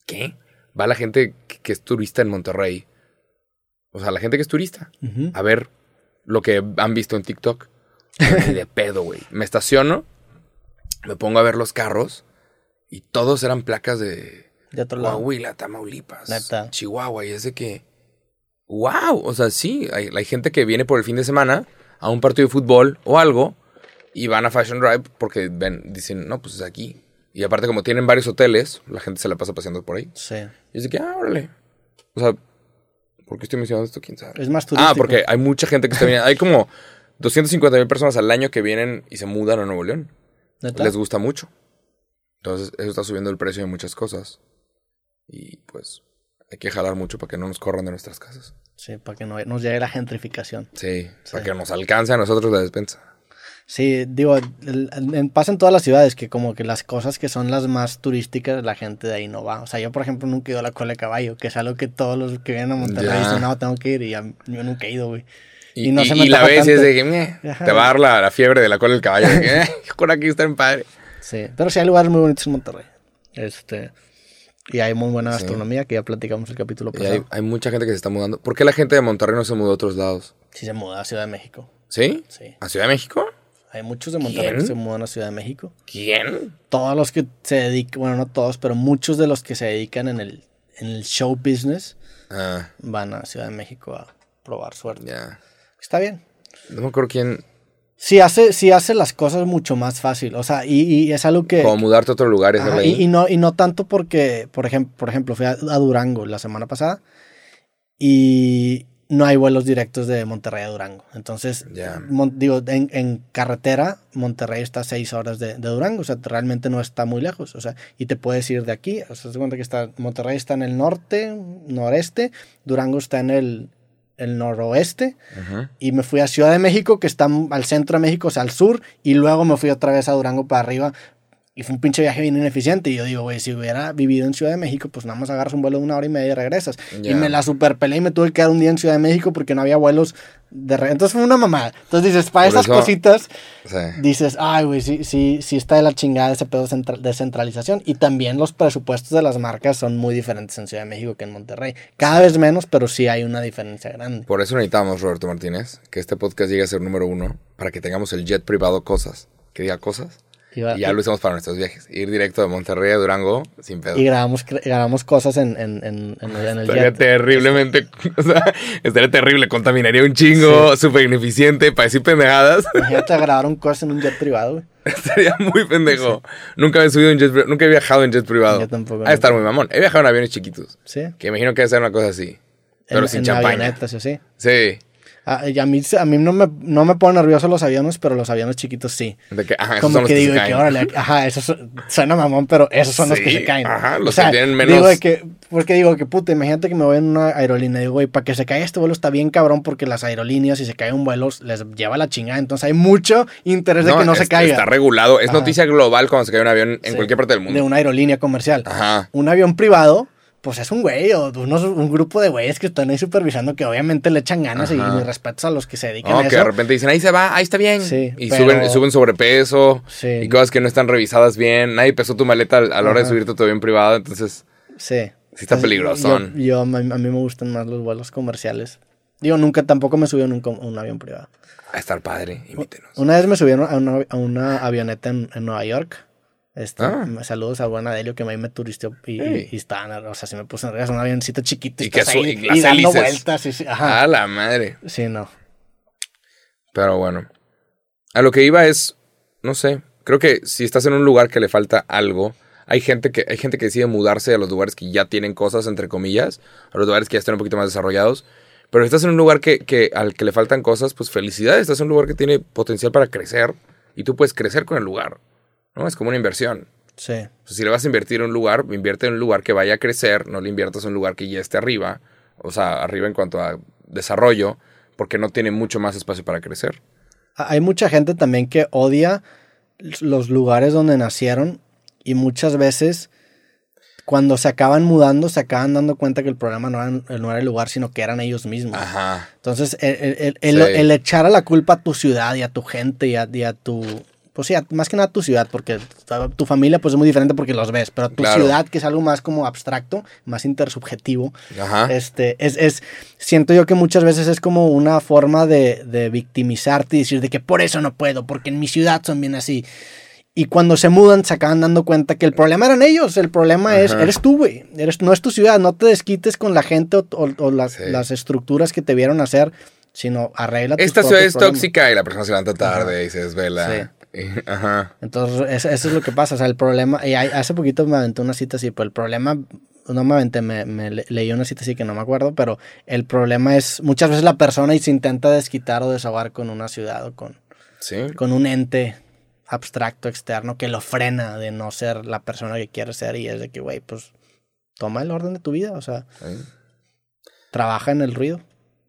¿qué? Va la gente que, que es turista en Monterrey. O sea, la gente que es turista. A ver lo que han visto en TikTok. Ni de pedo, güey. Me estaciono, me pongo a ver los carros y todos eran placas de De otro lado. Coahuila, Tamaulipas, Neta. Chihuahua. Y es de que, wow, o sea, sí, hay, hay gente que viene por el fin de semana a un partido de fútbol o algo y van a Fashion Drive porque ven, dicen, no, pues es aquí. Y aparte como tienen varios hoteles, la gente se la pasa paseando por ahí. Sí. Y es de que, ah, órale. O sea, ¿por qué estoy mencionando esto? ¿Quién sabe? Es más turístico. Ah, porque hay mucha gente que está viniendo. Hay como 250 mil personas al año que vienen y se mudan a Nuevo León. ¿Neta? Les gusta mucho. Entonces, eso está subiendo el precio de muchas cosas. Y pues, hay que jalar mucho para que no nos corran de nuestras casas. Sí, para que no nos llegue la gentrificación. Sí, para que nos alcance a nosotros la despensa. Sí, digo, el- en- pasa en todas las ciudades que como que las cosas que son las más turísticas, la gente de ahí no va. O sea, yo por ejemplo nunca he ido a la cola de caballo, que es algo que todos los que vienen a Monterrey Ya. dicen, no, tengo que ir, y a- yo nunca he ido, güey. Y, Y no y- se me y la ves y es de que meh, te va a dar la, la fiebre de la cola del caballo. De que, eh, [LAUGHS] por aquí está en padre. Sí, pero sí hay lugares muy bonitos en Monterrey. Este, y hay muy buena Sí. gastronomía, que ya platicamos el capítulo Y pasado. hay, hay mucha gente que se está mudando. ¿Por qué la gente de Monterrey no se mudó a otros lados? Sí se muda a Ciudad de México. ¿Sí? Sí. ¿A Ciudad de México? Hay muchos de Monterrey ¿Quién? que se mudan a Ciudad de México. ¿Quién? Todos los que se dedican, bueno, no todos, pero muchos de los que se dedican en el, en el show business Ah, van a Ciudad de México a probar suerte. ya. Está bien. No me acuerdo quién. Sí hace, sí hace las cosas mucho más fácil. O sea, y, y es algo que. Como mudarte a otro lugar Ajá, hacerlo y, no, y no tanto porque, por ejemplo, por ejemplo, fui a, a Durango la semana pasada y no hay vuelos directos de Monterrey a Durango. Entonces, mon- digo, en, en carretera, Monterrey está a seis horas de, de Durango. O sea, realmente no está muy lejos. O sea, y te puedes ir de aquí. O sea, te cuenta que está, Monterrey está en el norte, noreste, Durango está en el, el noroeste. Y me fui a Ciudad de México, que está al centro de México, o sea, al sur, y luego me fui otra vez a Durango para arriba. Y fue un pinche viaje bien ineficiente. Y yo digo, güey, si hubiera vivido en Ciudad de México, pues nada más agarras un vuelo de una hora y media y regresas. Y me la superpelé y me tuve que quedar un día en Ciudad de México porque no había vuelos de regreso. Entonces fue una mamada. Entonces dices, para esas eso- cositas, Sí. dices, ay, güey, sí, sí, sí está de la chingada ese pedo de centralización. Y también los presupuestos de las marcas son muy diferentes en Ciudad de México que en Monterrey. Cada vez menos, pero sí hay una diferencia grande. Por eso necesitamos, Roberto Martínez, que este podcast llegue a ser número uno para que tengamos el jet privado Cosas. Que diga cosas. Iba- Y ya lo usamos para nuestros viajes. Ir directo de Monterrey a Durango sin pedo. Y grabamos, grabamos cosas en, en, en, el, Estaría jet. terriblemente, [LAUGHS] o sea, estaría terrible, contaminaría un chingo, súper ineficiente, para decir pendejadas. Imagínate grabaron cosas en un jet privado, güey. [LAUGHS] estaría muy pendejo. Nunca he subido en jet, nunca he viajado en jet privado. Yo tampoco, Ha estar muy mamón. He viajado en aviones chiquitos, Sí. que imagino que debe ser una cosa así, pero sin champaña. así. Sí. A, y a mí, a mí no, me, no me ponen nervioso los aviones, pero los aviones chiquitos sí. De que, ajá, Como que que, digo que, caen. órale, ajá, eso su- suena mamón, pero esos son los que se caen. ajá, los O sea, que tienen menos- Digo de que, porque digo que puta, imagínate que me voy en una aerolínea y digo, güey, para que se caiga este vuelo está bien cabrón porque las aerolíneas, si se cae un vuelo, les lleva la chingada. Entonces hay mucho interés de que no se caiga. Está regulado. Es Ajá. noticia global cuando se cae un avión en Sí, cualquier parte del mundo. De una aerolínea comercial. Ajá. Un avión privado, pues es un güey o unos, un grupo de güeyes que están ahí supervisando que obviamente le echan ganas y mis respetos a los que se dedican No, a que eso. de repente dicen, ahí se va, ahí está bien. Sí, y pero- suben, suben sobrepeso Sí. y cosas que no están revisadas bien. Nadie pesó tu maleta a la hora de subirte tu avión privado, entonces Sí. sí está peligrosón. Yo, yo- a, mí, a me gustan más los vuelos comerciales. Digo, nunca, tampoco me subí a un avión privado. A estar padre, invítenos. Una vez me subieron a una, a una avioneta en, en Nueva York. Este, Ah. Saludos a buen Adelio que me turisteó y, Ey. y, estaban, o sea, si me puse en es un avioncito chiquito y, que ahí y y dando hélices. vueltas. y ajá. A la madre. Sí, no. Pero bueno. A lo que iba es, no sé, creo que si estás en un lugar que le falta algo, hay gente que hay gente que decide mudarse a los lugares que ya tienen cosas entre comillas, a los lugares que ya están un poquito más desarrollados. Pero si estás en un lugar que, que al que le faltan cosas, pues felicidades, estás en un lugar que tiene potencial para crecer y tú puedes crecer con el lugar. ¿No? Es como una inversión. Sí. O sea, si le vas a invertir en un lugar, invierte en un lugar que vaya a crecer, no le inviertas en un lugar que ya esté arriba, o sea, arriba en cuanto a desarrollo, porque no tiene mucho más espacio para crecer. Hay mucha gente también que odia los lugares donde nacieron y muchas veces cuando se acaban mudando se acaban dando cuenta que el problema no era, no era el lugar, sino que eran ellos mismos. Ajá. Entonces, el, el- el- Sí. el echar a la culpa a tu ciudad y a tu gente y a, y a tu... Pues sí, más que nada tu ciudad, porque tu- familia pues es muy diferente porque los ves, pero tu Claro. ciudad, que es algo más como abstracto, más intersubjetivo, Ajá. este, es, es, siento yo que muchas veces es como una forma de, de victimizarte y decir de que por eso no puedo, porque en mi ciudad son bien así. Y cuando se mudan se acaban dando cuenta que el problema eran ellos, el problema es, Ajá. eres tú, güey, eres, no es tu ciudad, no te desquites con la gente o, o- o las, Sí. las estructuras que te vieron hacer, sino arregla tus Esta ciudad propios es problemas. tóxica y la persona se levanta tarde y se desvela. Y- Ajá. Entonces, eso, eso es lo que pasa. O sea, el problema. Y hace poquito me aventé una cita así, pero el problema. No me aventé, me, me le- leí una cita así que no me acuerdo, pero el problema es muchas veces la persona y se intenta desquitar o desahogar con una ciudad o con, Sí. con un ente abstracto externo que lo frena de no ser la persona que quiere ser y es de que, güey, pues toma el orden de tu vida, o sea, trabaja en el ruido.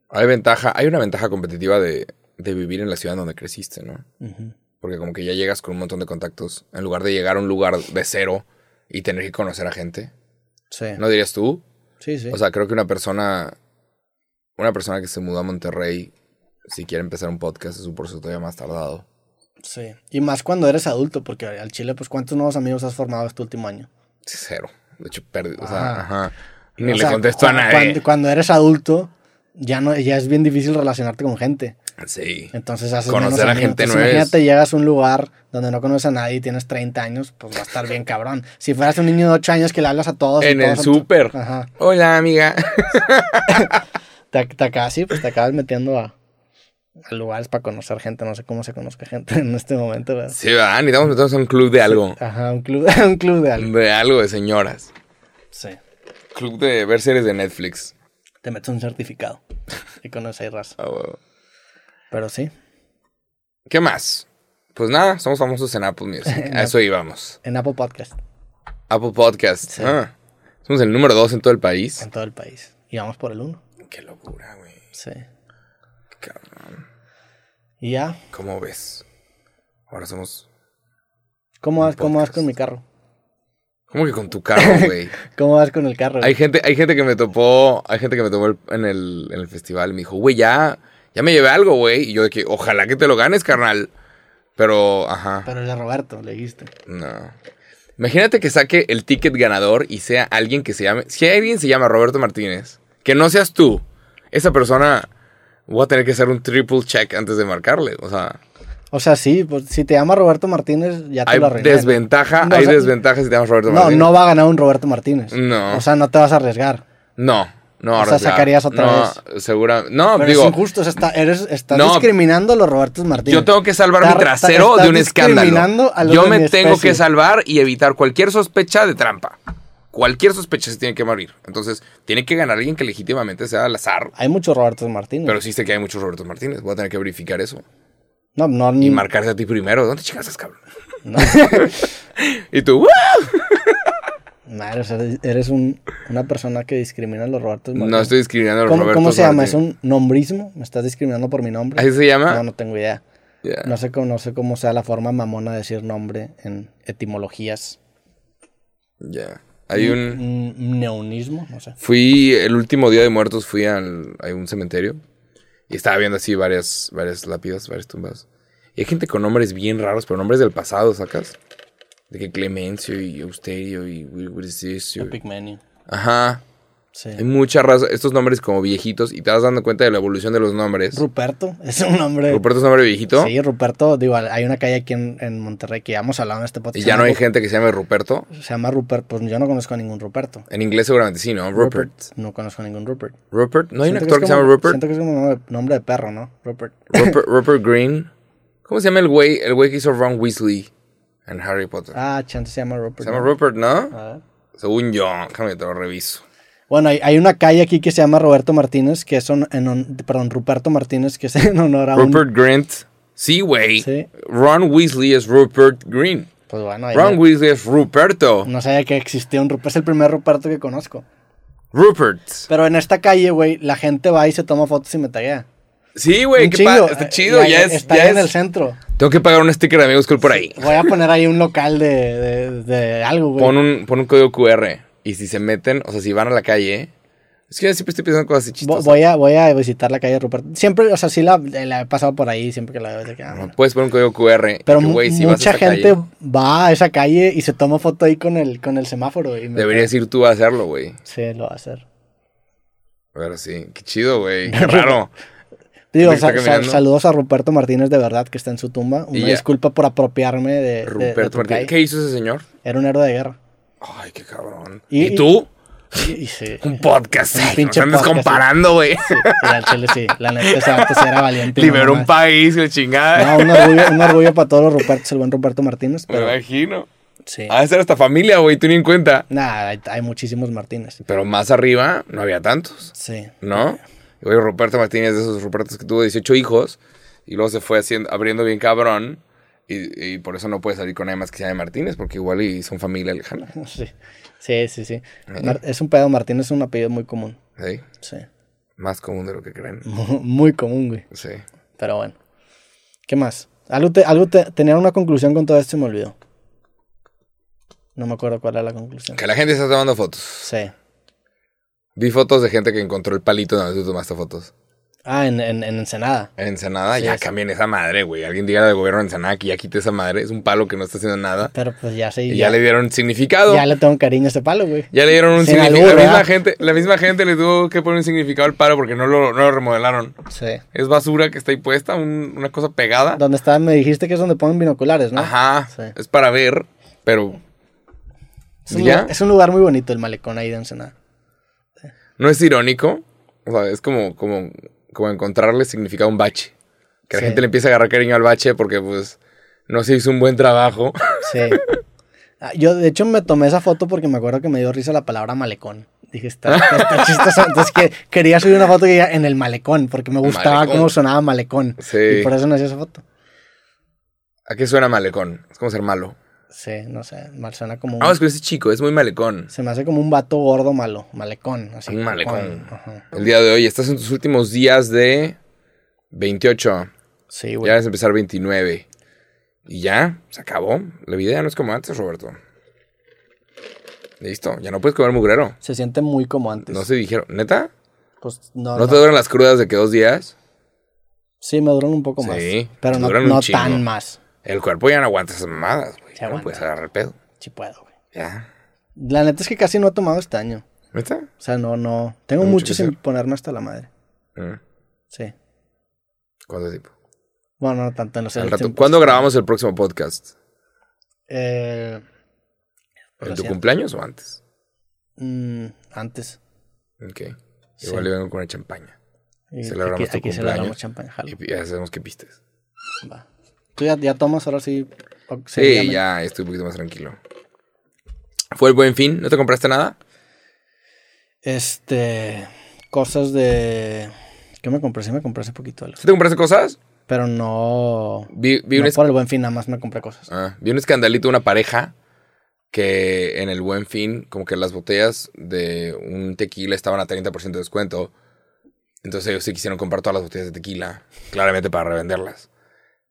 Hay ventaja, hay una ventaja competitiva de, de vivir en la ciudad donde creciste, ¿no? Ujú. Porque como que ya llegas con un montón de contactos, en lugar de llegar a un lugar de cero y tener que conocer a gente. Sí, ¿No dirías tú? sí, sí. O sea, creo que una persona, una persona que se mudó a Monterrey, si quiere empezar un podcast, es un proceso todavía más tardado. sí. Y más cuando eres adulto, porque al chile, pues, ¿cuántos nuevos amigos has formado este último año? Cero. De hecho, perdí. O sea, Ajá. ajá. Ni O le sea, contesto a nadie. Cuando, cuando eres adulto, ya no, ya es bien difícil relacionarte con gente. Sí. Entonces haces Conocer menos a gente Entonces, no es- Imagínate, llegas a un lugar donde no conoces a nadie y tienes 30 años, pues va a estar bien cabrón. Si fueras un niño de 8 años que le hablas a todos. En el todos tu- súper. Ajá. Hola, amiga. [LAUGHS] Te, te acabas, sí, pues te acabas metiendo a, a lugares para conocer gente. No sé cómo se conozca gente en este momento, ¿verdad? Sí, ¿verdad? Necesitamos meternos a un club de algo. Ajá, un club, [LAUGHS] un club de algo. De algo de señoras. Sí. Club de ver series de Netflix. Te metes un certificado y conoces ahí raza. Ah, huevo. Pero sí, ¿Qué más? Pues nada, somos famosos en Apple Music. [LAUGHS] A eso íbamos. en Apple Podcast, Apple Podcast. Sí. Ah, somos el número dos en todo el país. en todo el país. Y vamos por el uno. Qué locura, güey. Sí. Cabrón. Y ya, ¿Cómo ves? Ahora somos. ¿cómo vas, cómo vas con mi carro? ¿Cómo que con tu carro, [LAUGHS] güey? ¿Cómo vas con el carro? hay gente, hay gente que me topó, hay gente que me topó en el, en el festival y me dijo, güey, ya, ya me llevé algo, güey. Y yo de que, ojalá que te lo ganes, carnal. Pero, ajá. Pero el de Roberto, le dijiste. No. Imagínate que saque el ticket ganador y sea alguien que se llame. Si alguien se llama Roberto Martínez, que no seas tú, esa persona voy a tener que hacer un triple check antes de marcarle. O sea, O sea, sí, pues si te llama Roberto Martínez, ya te hay lo desventaja, No, hay o sea, desventaja si te llamas Roberto No, Martínez. no va a ganar un Roberto Martínez. No. O sea, no te vas a arriesgar. No, no, O sea, sacarías otra no, Segura. No, Pero digo, es injusto, o sea, está- eres, estás No. discriminando a los Robertos Martínez. yo tengo que salvar Está- mi trasero de un escándalo. a Yo me tengo especie. que salvar y evitar cualquier sospecha de trampa. cualquier sospecha se tiene que morir. Entonces, tiene que ganar alguien que legítimamente sea al azar. Hay muchos Robertos Martínez. Pero sí sé que hay muchos Roberto Martínez. Voy a tener que verificar eso. no, no, Y marcarse a ti primero. ¿Dónde estás, cabrón? no. [LAUGHS] Y tú, ¡wow! Madre, o sea, eres un- una persona que discrimina a los Robertos Martínez. No estoy discriminando a los ¿Cómo, Robertos cómo se llama? ¿Es un nombrismo? ¿Me estás discriminando por mi nombre? ¿Así se llama? No, no tengo idea. No sé, cómo, no sé cómo sea la forma mamona de decir nombre en etimologías. Ya. Hay un... Un neonismo, no sé. Fui, el último día de muertos fui al, a un cementerio y estaba viendo así varias, varias lápidas, varias tumbas. Y hay gente con nombres bien raros, pero nombres del pasado, ¿sacas? De que Clemencio y Eusterio y Wilcisio. Epic Menu. Ajá. Sí. Hay mucha raza, estos nombres como viejitos y te vas dando cuenta de la evolución de los nombres. Ruperto [LAUGHS] es un nombre. Ruperto es un nombre viejito Sí, Ruperto, digo, hay una calle aquí en, en Monterrey que ya hemos hablado en este podcast. y ya no hay gente que se llame Ruperto. Se llama Rupert, pues yo no conozco a ningún Ruperto. En inglés seguramente sí, ¿no? Rupert. No conozco a ningún Rupert. Rupert. ¿No hay un actor que, se llama Rupert? Siento que es como nombre, nombre de perro, ¿no? Rupert. Rupert? Rupert Green. ¿Cómo se llama el güey? El güey que hizo Ron Weasley en Harry Potter. ah, chance se llama Rupert. Se llama ¿no? Rupert, ¿no? Según yo, déjame te lo reviso. Bueno, hay, hay una calle aquí que se llama Roberto Martínez, que es un- en perdón, Ruperto Martínez, que es en honor a un... Rupert Grint. Sí, güey. Sí. Ron Weasley es Rupert Green. Pues bueno, ahí Ron Weasley es Ruperto. no sabía que existía un Ruperto, es el primer Ruperto que conozco. Rupert. Pero en esta calle, güey, la gente va y se toma fotos y me taguea. Sí, güey, qué pa- Está chido, ya es. Está ya ahí en el centro. Tengo que pagar un sticker de amigos cool por ahí. Voy a poner ahí un local de, de, de algo, güey. Pon un, pon un código QR. Y si se meten, o sea, si van a la calle. Es que yo siempre estoy pensando en cosas así chistosas. Voy a, voy a visitar la calle de Ruperto. Siempre, o sea, sí la, la he pasado por ahí, siempre que la veo. que, ah, bueno. Puedes poner un código QR. Pero que, si mucha gente calle, va a esa calle y se toma foto ahí con el, con el semáforo. Y deberías ir tú a hacerlo, güey. Sí, lo va a hacer. A ver, sí. Qué chido, güey. [LAUGHS] Qué raro. Digo, Está sa- sa- caminando. saludos a Ruperto Martínez, de verdad, que está en su tumba. Una disculpa por apropiarme de, de- de Ruperto Martínez. ¿Qué hizo ese señor? Era un héroe de guerra. Ay, qué cabrón. Y- ¿Y, tú? Y, y sí. Un podcast. Un pinche no podcast, comparando, güey. Sí, chile sí. La neta, sí era valiente. Liberó un país, el chingada. No, un orgullo, un orgullo para todos los Rupertos, el buen Ruperto Martínez. Me imagino. sí. Ha de ser esta familia, güey, tú ni en cuenta. Nada, hay, hay muchísimos Martínez. Pero más arriba no había tantos, Sí. ¿no? Y güey, Ruperto Martínez de esos Rupertos que tuvo 18 hijos y luego se fue haciendo, abriendo bien cabrón. Y, y por eso no puede salir con nadie más que se llame Martínez, porque igual y son familia lejana. [LAUGHS] Sí, sí, sí. sí. Es un pedo, Martínez es un apellido muy común. ¿Sí? Sí. Más común de lo que creen. [LAUGHS] Muy común, güey. Sí. Pero bueno. ¿Qué más? Algo, te, algo te, tenía una conclusión con todo esto y me olvidó. No me acuerdo cuál era la conclusión. Que la gente está tomando fotos. Sí. Vi fotos de gente que encontró el palito donde tú tomaste fotos. Ah, en, en, en Ensenada. En Ensenada, Sí, ya sí. cambien esa madre, güey. Alguien diga al gobierno de Ensenada que ya quite esa madre. Es un palo que no está haciendo nada. Pero pues ya sé. Y ya, ya, le dieron significado. ya le tengo cariño a este palo, güey. Ya le dieron un Sin significado. albur, La misma, gente, la misma gente le tuvo que poner un significado al palo porque no lo, no lo remodelaron. Sí. Es basura que está ahí puesta, un- una cosa pegada. Donde está, me dijiste que es donde ponen binoculares, ¿no? Ajá. Sí. Es para ver, pero Es un, ¿Ya? lugar, es un lugar muy bonito el malecón ahí de Ensenada. No es irónico. O sea, es como, como, como encontrarle significado a un bache. Que la gente le empieza a agarrar cariño al bache porque, pues, no se hizo un buen trabajo. [LAUGHS] Sí. Ah, Yo, de hecho, me tomé esa foto porque me acuerdo que me dio risa la palabra malecón. Dije, está, está, [LAUGHS] chistoso. Entonces, que quería subir una foto que diga en el malecón, porque me gustaba Malecón. cómo sonaba malecón. Sí. Y por eso nació esa foto. ¿A qué suena malecón? Es como ser malo. Sí, no sé, mal suena como un, Vamos con ese chico, es muy malecón. Se me hace como un vato gordo malo, malecón. Así, Un malecón. El día de hoy estás en tus últimos días de 28. Sí, güey. Ya vas a empezar 29. Y ya, se acabó. La vida ya no es como antes, Roberto. Listo, ya no puedes comer mugrero. Se siente muy como antes. No se dijeron. ¿Neta? Pues no, ¿No no. te duran las crudas de que dos días? Sí, me duran un poco Sí, más. te Pero no, no tan más. El cuerpo ya no aguanta esas mamadas, güey. Aguanta. puedes agarrar el pedo. Sí puedo, güey. Ya. La neta es que casi no he tomado este año. ¿Neta? O sea, no, no. Tengo mucho mucho que sin ponerme hasta la madre. Mm. Sí. ¿Cuánto tiempo? Bueno, no tanto, no sé. Rato. ¿Cuándo grabamos el próximo podcast? Eh, ¿En lo tu cumpleaños o antes? mm, antes. Ok. Igual le vengo con una champaña. Y Celebramos aquí, tu aquí celebramos cumpleaños. champaña. jalo. Y ya sabemos qué pistes. Va. ¿Tú ya, ya tomas ahora sí? Sí, ya estoy un poquito más tranquilo. Fue el buen fin, ¿no te compraste nada? Este. Cosas de. ¿Qué me compré? Sí, me compré hace poquito algo. ¿Sí te compraste cosas? Pero no. Vi, vi no un, por el buen fin, nada más me compré cosas. ah, vi un escandalito de una pareja que en el buen fin, como que las botellas de un tequila estaban a 30% de descuento. Entonces ellos sí quisieron comprar todas las botellas de tequila, claramente para revenderlas.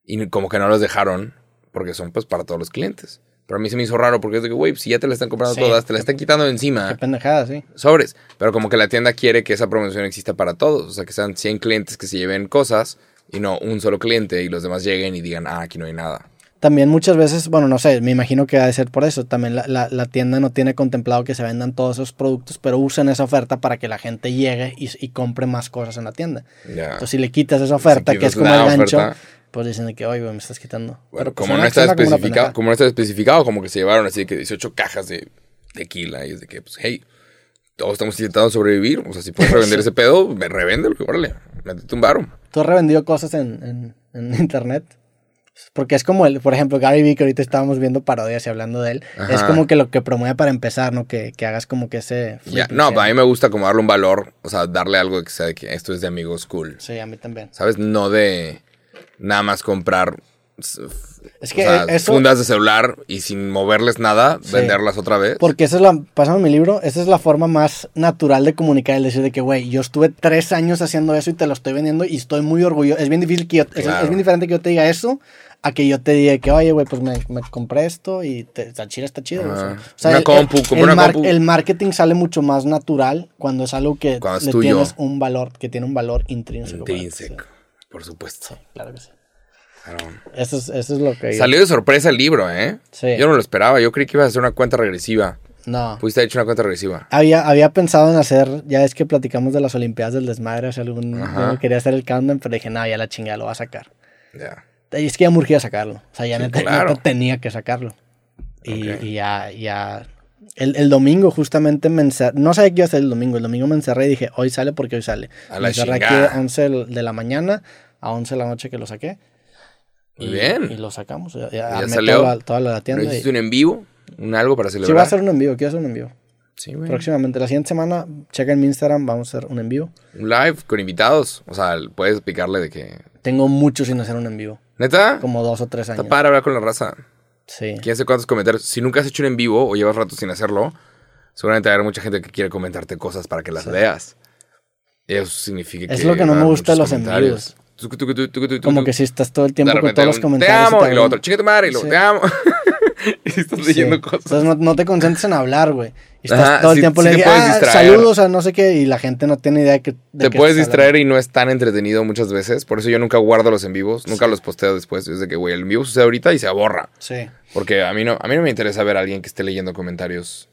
Y como que no los dejaron, porque son pues para todos los clientes. Pero a mí se me hizo raro porque es de que, güey, si ya te la están comprando Sí. todas, te la están quitando de encima. Qué pendejada, sí. sobres. Pero como que la tienda quiere que esa promoción exista para todos. O sea, que sean 100 clientes que se lleven cosas y no un solo cliente y los demás lleguen y digan, ah, aquí no hay nada. También muchas veces, bueno, no sé, me imagino que ha de ser por eso. También la, la- la tienda no tiene contemplado que se vendan todos esos productos, pero usan esa oferta para que la gente llegue y, y compre más cosas en la tienda. Ya. Entonces, si le quitas esa oferta, que quitas es como el gancho, oferta. Pues dicen que, oye, me estás quitando. Bueno, pues, como, no está especificado, como no está especificado, como que se llevaron así que 18 cajas de tequila y es de que, pues, hey, todos estamos intentando sobrevivir. O sea, si puedes revender [LAUGHS] ese pedo, me revende, órale, métete un varo. ¿Tú has revendido cosas en, en- en [LAUGHS] internet? Porque es como el, por ejemplo, Gary Vee, que ahorita estábamos viendo parodias y hablando de él, Ajá. es como que lo que promueve para empezar, ¿no? Que, que hagas como que ese... Flip No, and a mí me gusta como darle un valor, o sea, darle algo que sea de que esto es de amigos cool. Sí, a mí también. ¿Sabes? No de nada más comprar o sea, eso... fundas de celular y sin moverles nada, Sí. venderlas otra vez. Porque esa es la, pasando mi libro, esa es la forma más natural de comunicar, el decir de que, güey, yo estuve tres años haciendo eso y te lo estoy vendiendo y estoy muy orgulloso. Es bien difícil que yo, es- Claro. es, bien diferente que yo te diga eso a que yo te diga que, oye, güey, pues me, me compré esto y te, está chido, está chido. Ajá. O sea, Una el, compu, el- una mar- compu. el marketing sale mucho más natural cuando es algo que le tuyo. tienes un valor, que tiene un valor intrínseco. Intrínseco, por supuesto. sí. Claro que sí. Eso es, eso es lo que yo- Salió de sorpresa el libro, ¿eh? Sí. Yo no lo esperaba. Yo creí que ibas a hacer una cuenta regresiva. No. Pudiste haber hecho una cuenta regresiva. Había, había pensado en hacer, ya es que platicamos de las Olimpiadas del Desmadre, hace algún, yo quería hacer el countdown, pero dije, no, ya la chingada lo va a sacar. Ya. Y es que ya me urgía sacarlo, o sea, ya Sí, neta, claro. neta tenía que sacarlo. Y, y ya, ya, el, el domingo justamente me encerré, no sabía qué iba a hacer el domingo, el domingo me encerré y dije, hoy sale porque hoy sale. A me la encerré aquí a 11 de la mañana, a 11 de la noche que lo saqué. Muy y, bien. Y lo sacamos, ya, ya ¿Ya armé salió? Toda, la, toda la ¿No tienda. y- hiciste un en vivo? ¿Un algo para celebrar? Sí, voy a hacer un en vivo, quiero hacer un en vivo. Sí, güey. Próximamente, la siguiente semana, checa en mi Instagram, vamos a hacer un en vivo. Un live con invitados. O sea, puedes picarle de que... Tengo mucho sin hacer un en vivo. ¿Neta? Como dos o tres años. Está para hablar con la raza. Sí. Quién sabe cuántos comentarios. Si nunca has hecho un en vivo o llevas rato sin hacerlo, seguramente va a haber mucha gente que quiere comentarte cosas para que las veas. Y eso significa que. Es lo que no me gusta de los en Como que si estás todo el tiempo con todos los comentarios. Te amo. Y lo otro, chinga tu madre. Y Sí. te amo. [LAUGHS] estás Sí. leyendo cosas. Entonces no, no te concentres en hablar, güey. Y estás Ajá, todo el sí- tiempo sí le dices, ah, saludos a no sé qué, y la gente no tiene idea de que. de Te puedes distraer y no es tan entretenido muchas veces. Por eso yo nunca guardo los en vivos. Nunca los posteo después. Es de que, güey, el en vivo sucede ahorita y se borra. Sí. Porque a mí no, a mí no me interesa ver a alguien que esté leyendo comentarios.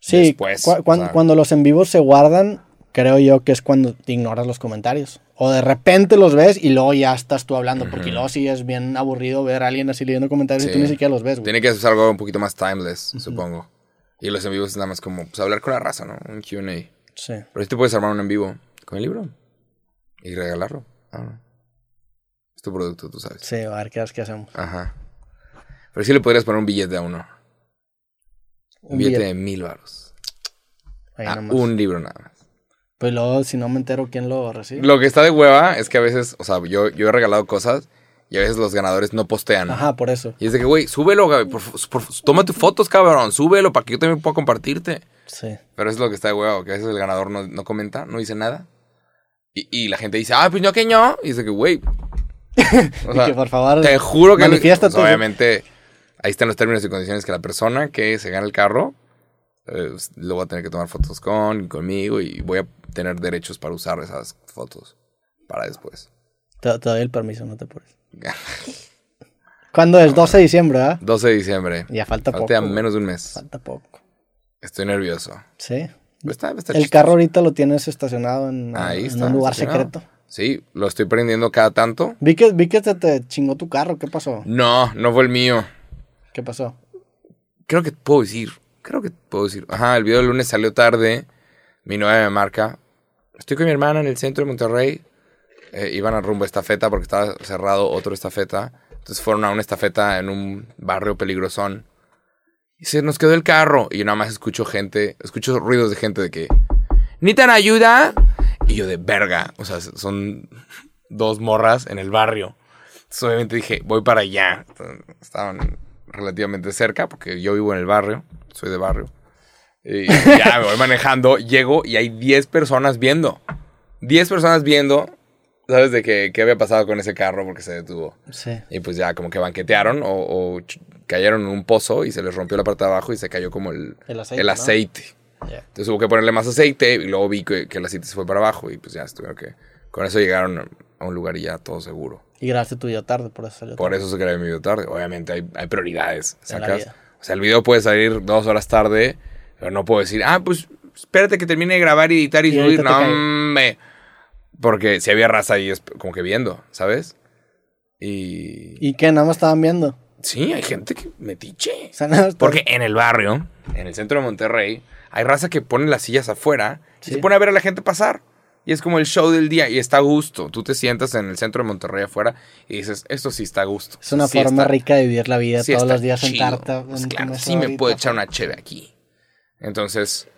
Sí, Después, cu- o cuan- sea. cuando los en vivos se guardan, creo yo que es cuando te ignoras los comentarios. O de repente los ves y luego ya estás tú hablando, porque luego sí es bien aburrido ver a alguien así leyendo comentarios y tú ni siquiera los ves, güey. Tiene que ser algo un poquito más timeless, supongo. Y los en vivos es nada más como pues, hablar con la raza, ¿no? Un QA. Sí. Pero si te puedes armar un en vivo con el libro y regalarlo. Ah, es tu producto, tú sabes. Sí, a ver qué, qué hacemos. Ajá. Pero sí le podrías poner un billete a uno. Un, Un billete, billete. de mil baros. A nomás. un libro nada más. Pues luego, si no me entero quién lo recibe. Lo que está de hueva es que a veces, o sea, yo, yo he regalado cosas y a veces los ganadores no postean. Ajá, por eso. Y es de que, güey, súbelo, güey, por, por, toma tus fotos, cabrón, súbelo para que yo también pueda compartirte. Sí. Pero es lo que está de huevo, que a veces el ganador no, no comenta, no dice nada. Y, y la gente dice, ah, pues yo que no. Y dice que, güey. [LAUGHS] O Y sea, que por favor. te juro que. manifiéstate. pues, obviamente, ahí están los términos y condiciones que la persona que se gana el carro eh, lo va a tener que tomar fotos con, conmigo y voy a tener derechos para usar esas fotos para después. Te, te doy el permiso, no te apures. [LAUGHS] ¿Cuándo es? 12 de diciembre, ¿verdad? 12 de diciembre. Ya falta Falta poco. menos de un mes. Falta poco. Estoy nervioso. Sí. Está, está El carro ahorita lo tienes estacionado en, Ahí en está, un lugar secreto. Sí, lo estoy prendiendo cada tanto. Vi que, vi que te, te chingó tu carro. ¿Qué pasó? No, no fue el mío. ¿Qué pasó? Creo que puedo decir. Creo que puedo decir. Ajá, el video del lunes salió tarde. Mi novia me marca. Estoy con mi hermana en el centro de Monterrey. Eh, iban a rumbo a estafeta porque estaba cerrado otro estafeta. Entonces fueron a una estafeta en un barrio peligrosón. Y se nos quedó el carro. Y yo nada más escucho gente, escucho ruidos de gente de que, ¿necesitan ayuda? Y yo de verga. O sea, son dos morras en el barrio. Entonces, obviamente dije, voy para allá. Estaban relativamente cerca porque yo vivo en el barrio, soy de barrio. Y ya me voy manejando, llego y hay 10 personas viendo. 10 personas viendo, ¿sabes de qué, qué había pasado con ese carro porque se detuvo? Sí. Y pues ya como que banquetearon o, cayeron en un pozo y se les rompió la parte de abajo y se cayó como el, El aceite, el aceite. Entonces hubo que ponerle más aceite y luego vi que, que el aceite se fue para abajo y pues ya estuvieron que... Con eso llegaron a un lugar y ya todo seguro. Y grabaste tu video tarde, por eso salió Por tarde. eso se grabó mi video tarde. Obviamente hay, hay prioridades, ¿sacas? O sea, el video puede salir dos horas tarde, pero no puedo decir, ah, pues espérate que termine de grabar, editar y, Y subir. No, me... Porque si había raza ahí es como que viendo, ¿sabes? Y... ¿Y qué? Nada más estaban viendo. Sí, hay gente que metiche. O sea, nada más Porque en el barrio, en el centro de Monterrey, hay raza que pone las sillas afuera y se pone a ver a la gente pasar. Y es como el show del día y está a gusto. Tú te sientas en el centro de Monterrey afuera y dices, esto sí está a gusto. Es una Sí forma está- rica de vivir la vida sí todos los días. Pues en claro, tu sí me puedo echar pues. una cheve aquí. Entonces,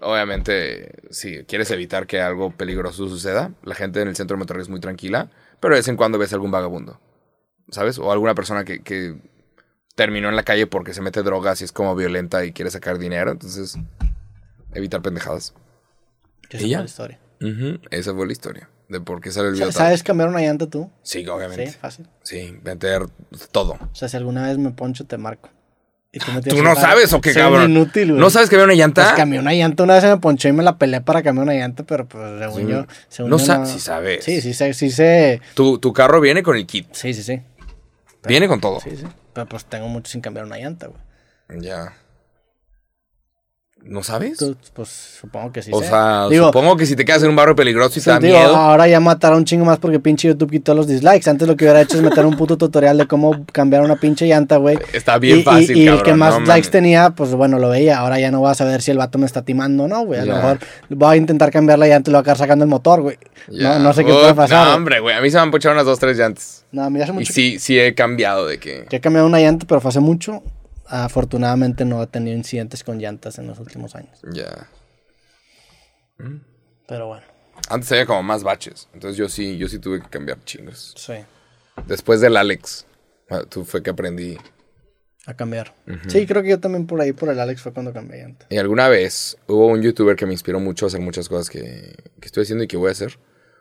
obviamente, si quieres evitar que algo peligroso suceda, la gente en el centro de Monterrey es muy tranquila, pero de vez en cuando ves algún vagabundo, ¿sabes? O alguna persona que, que terminó en la calle porque se mete drogas y es como violenta y quiere sacar dinero, entonces, evitar pendejadas. Esa ¿Y ya? la Esa fue la historia de por qué sale el video. ¿Sabes cambiar una llanta tú? Sí, Sí, obviamente. fácil. Sí, meter todo. O sea, si alguna vez me poncho, te marco. Y tú, me ¿Tú no sabes o qué, cabrón? inútil, güey. ¿No sabes que veo una llanta? Pues cambié una llanta, una vez se me ponchó y me la peleé para cambiar una llanta, pero pues según Sí. yo... Según No yo sa- sí sabes. Sí, sí sí sé. Tu, tu carro viene con el kit. Sí, sí, sí. Viene con todo. Sí, sí. Pero pues tengo mucho sin cambiar una llanta, güey. Ya. ¿No sabes? Tú, pues supongo que sí o sé. sea, Digo, supongo que si te quedas en un barrio peligroso y te da Sí, digo, miedo. ahora ya mataron un chingo más porque pinche YouTube quitó los dislikes. Antes lo que hubiera hecho es meter un puto tutorial de cómo cambiar una pinche llanta, güey. Está bien y, y- fácil, y, el cabrón, que más no likes tenía, pues bueno, lo veía. Ahora ya no vas a ver si el vato me está timando o no, güey. A lo mejor voy a intentar cambiar la llanta y lo voy a acabar sacando el motor, güey. No, no sé qué puede pasar. No, hombre, güey. A mí se me han pochado unas dos, tres llantas. No, a mí hace Y mucho sí, sí he cambiado de que. que he cambiado una llanta, pero fue hace mucho. Afortunadamente no he tenido incidentes con llantas en los últimos años. Ya. Pero bueno, Antes había como más baches. Entonces yo sí, yo sí tuve que cambiar chingos. sí, Después del Alex. ah, Tú fue que aprendí. a cambiar. Sí, creo que yo también por ahí, por el Alex, fue cuando cambié llanta. Y alguna vez hubo un youtuber que me inspiró mucho a hacer muchas cosas que, que estoy haciendo y que voy a hacer.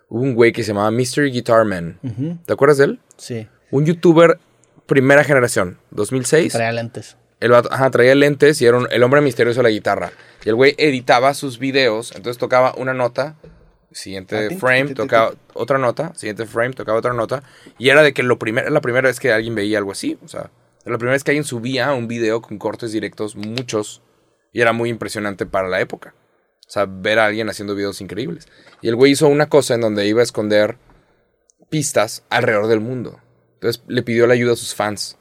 Hubo un güey que se llamaba Mr. Guitar Man. ¿Te acuerdas de él? Sí, Un youtuber primera generación, 2006. traía lentes. El vato, ajá, traía lentes y era un- el hombre misterioso de la guitarra. Y el güey editaba sus videos, entonces tocaba una nota, siguiente Ah, frame, tocaba otra nota, siguiente frame, tocaba otra nota. Y era de que lo primer, la primera vez que alguien veía algo así, o sea, era la primera vez que alguien subía un video con cortes directos, muchos, y era muy impresionante para la época. O sea, ver a alguien haciendo videos increíbles. Y el güey hizo una cosa en donde iba a esconder pistas alrededor del mundo. Entonces le pidió la ayuda a sus fans.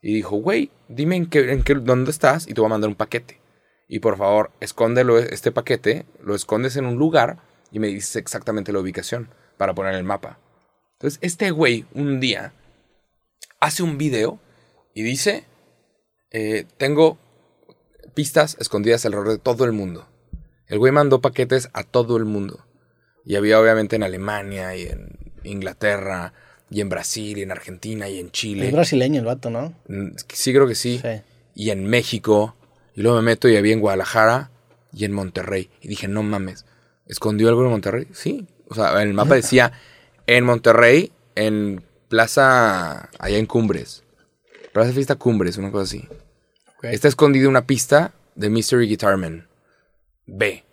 Y dijo, güey, dime en qué, en qué, dónde estás y te voy a mandar un paquete. Y por favor, escóndelo, este paquete, lo escondes en un lugar y me dices exactamente la ubicación para poner el mapa. Entonces, este güey un día hace un video y dice, eh, tengo pistas escondidas alrededor de todo el mundo. El güey mandó paquetes a todo el mundo. Y había obviamente en Alemania y en Inglaterra y en Brasil y en Argentina y en Chile. Es brasileño el vato, ¿no? Mm, Sí, creo que sí. Sí. Y en México. Y luego me meto y había en Guadalajara y en Monterrey. Y dije, no mames. ¿Escondió algo en Monterrey? Sí. O sea, en el mapa decía en Monterrey, en Plaza. Allá en Cumbres. Plaza Fiesta Cumbres, una cosa así. Está escondida una pista de Mystery Guitarman. Ve.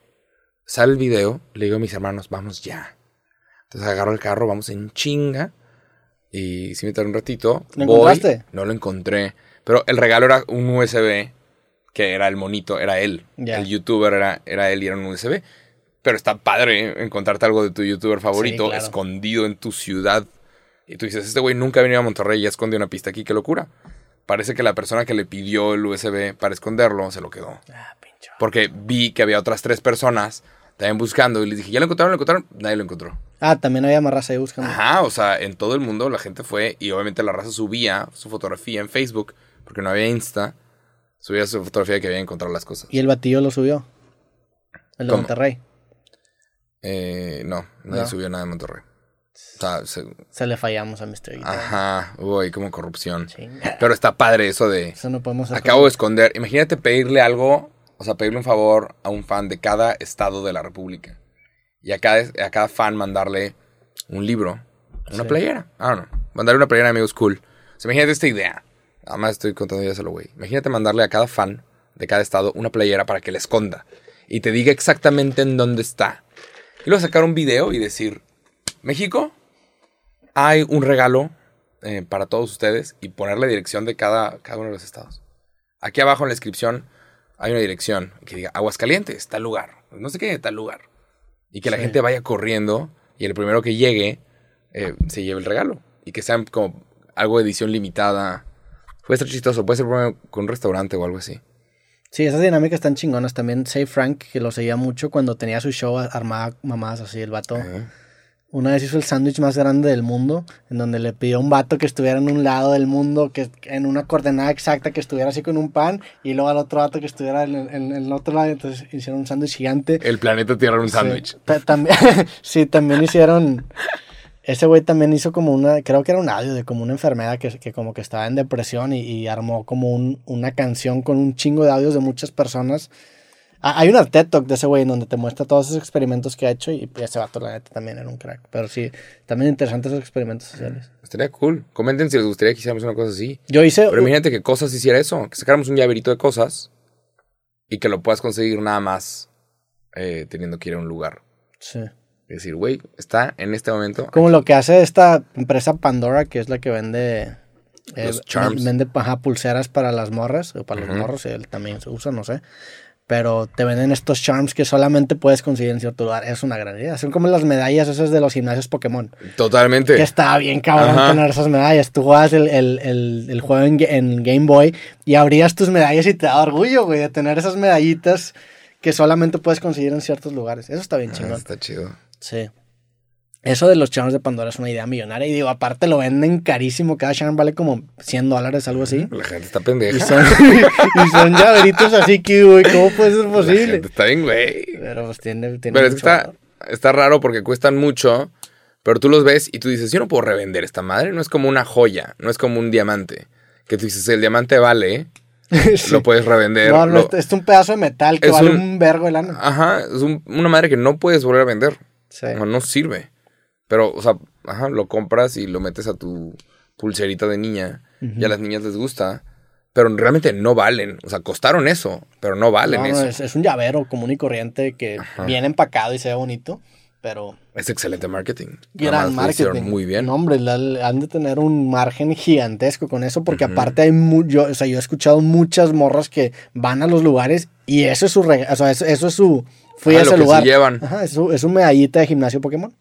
Sale el video. Le digo a mis hermanos, vamos ya. Entonces agarro el carro, vamos en chinga. Y si me tardé un ratito. ¿Lo voy. encontraste? No lo encontré. Pero el regalo era un USB. Que era el monito, era él. Ya. El youtuber era, era él y era un USB. Pero está padre ¿eh? encontrarte algo de tu youtuber favorito Sí, claro. escondido en tu ciudad. Y tú dices, este güey nunca ha venido a Monterrey y ya escondió una pista aquí, qué locura. Parece que la persona que le pidió el USB para esconderlo se lo quedó. Ah. Porque vi que había otras tres personas también buscando y les dije, ¿ya lo encontraron? ¿Lo encontraron? Nadie lo encontró. Ah, también había más raza ahí buscando. Ajá, o sea, en todo el mundo la gente fue y obviamente la raza subía su fotografía en Facebook porque no había Insta. Subía su fotografía que había encontrado las cosas. Y el batillo lo subió. El de ¿Cómo? Monterrey. Eh, no, nadie No. subió nada de Monterrey. O sea, se- Se le fallamos a Mr. Guitar. ajá, ahí como corrupción. Chinga. Pero está padre eso de... Eso no podemos hacer. Acabo de esconder. Imagínate pedirle algo, o sea, pedirle un favor a un fan de cada estado de la República. Y a cada, a cada fan mandarle un libro, una Sí. playera. Ah, no. Mandarle una playera a amigos cool. O sea, imagínate esta idea. Además estoy contando ya solo, güey. Imagínate mandarle a cada fan de cada estado una playera para que le esconda. Y te diga exactamente en dónde está. Y luego sacar un video y decir, México, hay un regalo eh, para todos ustedes y poner la dirección de cada, cada uno de los estados. Aquí abajo en la descripción hay una dirección que diga Aguascalientes, tal lugar. No sé qué, tal lugar. Y que la Sí. gente vaya corriendo y el primero que llegue eh, se lleve el regalo. Y que sea como algo de edición limitada. Puede ser chistoso, puede ser con un restaurante o algo así. Sí, esas dinámicas están chingonas. También Say Frank, que lo seguía mucho cuando tenía su show, armaba mamadas así, el vato. Una vez hizo el sándwich más grande del mundo, en donde le pidió a un vato que estuviera en un lado del mundo, que en una coordenada exacta, que estuviera así con un pan, y luego al otro vato que estuviera en el, en el otro lado. Entonces hicieron un sándwich gigante. El planeta Tierra un sándwich. Sí, ta- también, [LAUGHS] sí, también hicieron. Ese güey también hizo como una, creo que era un audio de como una enfermedad que, que como que estaba en depresión y, y armó como un- una canción con un chingo de audios de muchas personas. Ah, hay un TED Talk de ese güey en donde te muestra todos esos experimentos que ha hecho y ese vato la neta también era un crack. Pero sí, también interesantes esos experimentos sociales. Estaría cool. Comenten si les gustaría que hiciéramos una cosa así. Yo hice... Pero imagínate que cosas hiciera eso. Que sacáramos un llaverito de cosas y que lo puedas conseguir nada más eh, teniendo que ir a un lugar. Sí. Y decir, güey, está en este momento. Como lo que hace esta empresa Pandora, que es la que vende. eh, Los charms. Vende ajá, pulseras para las morras, o para los morros, él también se usa, no sé. Pero te venden estos charms que solamente puedes conseguir en cierto lugar. Es una gran idea. Son como las medallas esas de los gimnasios Pokémon. Totalmente. Que estaba bien cabrón Ajá. tener esas medallas. Tú jugabas el, el, el, el juego en, Ga- en Game Boy y abrías tus medallas y te daba orgullo, güey, de tener esas medallitas que solamente puedes conseguir en ciertos lugares. Eso está bien Ah, chingón. está chido. Sí. Eso de los charms de Pandora es una idea millonaria. Y digo, aparte lo venden carísimo. Cada charm vale como 100 dólares, algo así. La gente está Y pendeja. son, [LAUGHS] y son llaveritos así que, güey, ¿cómo puede ser La posible? gente está bien, güey. Pero pues tiene, tiene Pero es que está, está raro porque cuestan mucho, pero tú los ves y tú dices, yo no puedo revender esta madre. No es como una joya, no es como un diamante. Que tú dices, el diamante vale, [LAUGHS] Sí. lo puedes revender. No, no, lo- es, un pedazo de metal que vale un- un, vergo de lana. Ajá, es un- una madre que no puedes volver a vender. Sí. No, no sirve. Pero, o sea, ajá, lo compras y lo metes a tu pulserita de niña y a las niñas les gusta. Pero realmente no valen. O sea, costaron eso, pero no valen No, no, eso. es, es un llavero común y corriente que viene empacado y se ve bonito, pero Es excelente marketing. gran marketing. Muy bien. No, hombre, la- han de tener un margen gigantesco con eso, porque aparte hay mu- yo, o sea, yo he escuchado muchas morras que van a los lugares y eso es su o sea, eso, eso es su fui Ah, a lo ese que se lugar. llevan. Ajá, es su, es su medallita de gimnasio Pokémon.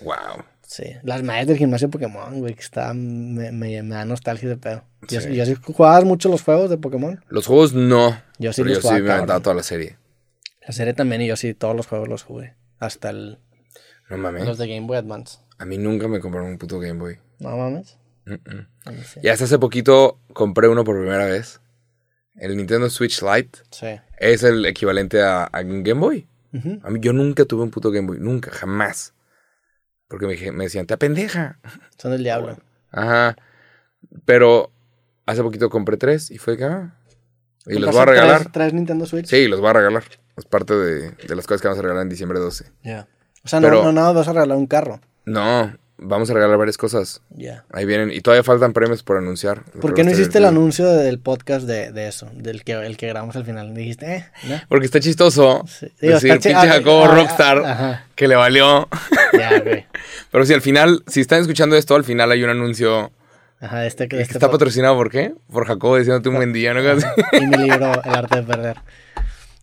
Wow. Sí, las medallas del gimnasio Pokémon, güey, que está me, me, me da nostalgia de pedo. Yo, Sí. yo sí jugabas mucho los juegos de Pokémon. Los juegos no. Yo sí pero los yo sí jugaba, me he aventado cabrón. toda la serie. La serie también y yo sí todos los juegos los jugué, hasta el, No mames. los de Game Boy Advance. A mí nunca me compraron un puto Game Boy. No mames. Mí sí. Y hasta hace poquito compré uno por primera vez. El Nintendo Switch Lite Sí. es el equivalente a, a un Game Boy. A mí yo nunca tuve un puto Game Boy. Nunca, jamás. Porque me, decían, te pendeja. Son del diablo. Ajá. Pero hace poquito compré tres y fue que... ah, y los ¿Compraste voy a regalar. Tres, tres Nintendo Switch. Sí, los voy a regalar. Es parte de, de las cosas que vamos a regalar en diciembre 12. Ya. O sea, Pero- no, no, nada, vas a regalar un carro. No, vamos a regalar varias cosas. Ya. Ahí vienen. Y todavía faltan premios por anunciar. ¿Por qué no hiciste el anuncio del podcast de, de eso? Del que, el que grabamos al final. Dijiste, eh, ¿no? Porque está chistoso Sí. Digo, decir, está pinche ah, Jacobo ah, Rockstar, ah, ajá. que le valió. Ya, güey. [LAUGHS] Pero si al final, si están escuchando esto, al final hay un anuncio Ajá, este que que este está patrocinado por qué? Por Jacobo diciéndote un buen día, ¿no? [LAUGHS] y mi libro El arte de perder.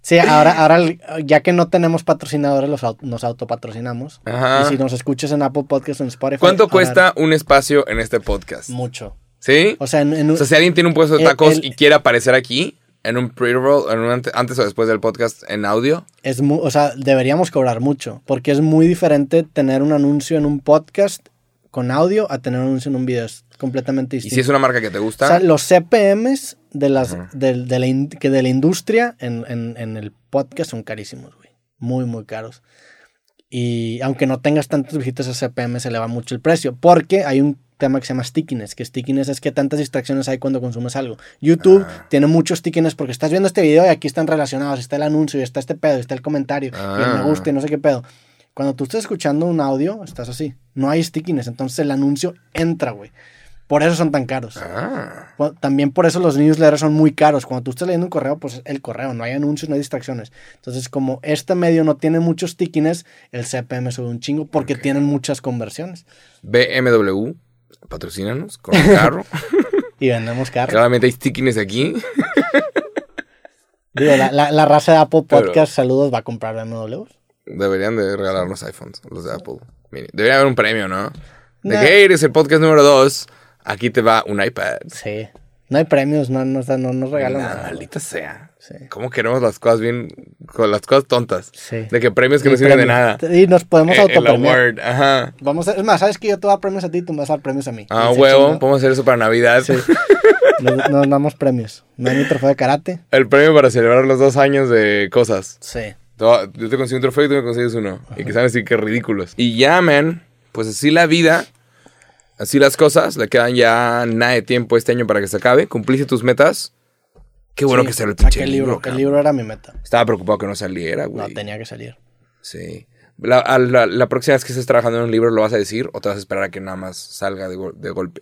Sí, ahora, ahora ya que no tenemos patrocinadores, los nos autopatrocinamos. Ajá. Y si nos escuchas en Apple Podcast o en Spotify. ¿Cuánto cuesta un espacio en este podcast? Mucho. ¿Sí? O sea, en, en un- O sea, si alguien tiene un puesto de tacos el- y quiere aparecer aquí, en un pre-roll, en un ante- antes o después del podcast en audio, es mu- o sea, deberíamos cobrar mucho, porque es muy diferente tener un anuncio en un podcast con audio a tener un anuncio en un video. Es completamente Y distinto. si es una marca que te O gusta, sea, los CPMs de, las, Ajá. del- de, la, in- que de la industria en, en- en el podcast son carísimos, güey. Muy, muy caros. Y aunque no tengas tantos visitas a CPM, se le va mucho el precio. Porque hay un tema que se llama stickiness. Que stickiness es que tantas distracciones hay cuando consumes algo. YouTube Ah. tiene muchos stickiness porque estás viendo este video y aquí están relacionados. Está el anuncio y está este pedo, y está el comentario y el Ah. me gusta y no sé qué pedo. Cuando tú estás escuchando un audio, estás así. No hay stickiness. Entonces el anuncio entra, güey. Por eso son tan caros. ah, También por eso los newsletters son muy caros. Cuando tú estás leyendo un correo, pues el correo, no hay anuncios, no hay distracciones. Entonces, como este medio no tiene muchos stickiness, el CPM sube un chingo porque tienen muchas conversiones. BMW, patrocínanos con un carro. [LAUGHS] Y vendemos carros. Claramente hay stickiness aquí. Digo, la, la- la raza de Apple Pero- Podcast, saludos, va a comprar BMWs. Deberían de regalarnos iPhones, los de Apple. Mini. Debería haber un premio, ¿no? De Nah. que eres el podcast número 2, aquí te va un iPad. Sí. No hay premios, no, no, no nos regalan nada. maldita sea. Sí. ¿Cómo queremos las cosas bien, con las cosas tontas? Sí. De que premios que Ni no sirven de nada. Y nos podemos Eh, autopremiar. ajá. Vamos a, es más, ¿sabes que Yo te voy a dar premios a ti, tú me vas a dar premios a mí. Ah, huevo, podemos hacer eso para Navidad. Sí. [LAUGHS] Nos, nos damos premios. Me dan mi trofeo de karate. El premio para celebrar los dos años de cosas. Sí. Yo te consigo un trofeo y tú me consigues uno. Y que saben decir que ridículos. Y ya, man, pues así la vida, así las cosas. Le quedan ya nada de tiempo este año para que se acabe. Cumpliste tus metas. Qué bueno Sí, que salió el pinche libro. libro. El libro era mi meta. Estaba preocupado que no saliera, güey. No, tenía que salir. Sí. La, la, la próxima vez que estés trabajando en un libro, ¿lo vas a decir o te vas a esperar a que nada más salga de, gol- de golpe?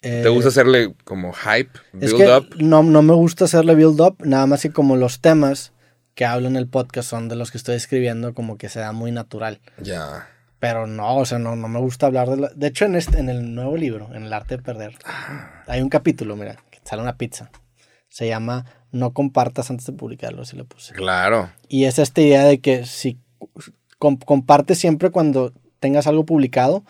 ¿Te Eh, gusta hacerle como hype, Es build que up? no, no me gusta hacerle build up, nada más que como los temas que hablo en el podcast son de los que estoy escribiendo, como que se da muy natural. Ya. Pero no, o sea, no, no me gusta hablar de la... De hecho, en, este, en el nuevo libro, en El Arte de Perder, Ah. hay un capítulo, mira, que sale una pizza. Se llama No compartas antes de publicarlo, así le puse. Claro. Y es esta idea de que si com- comparte siempre cuando tengas algo publicado,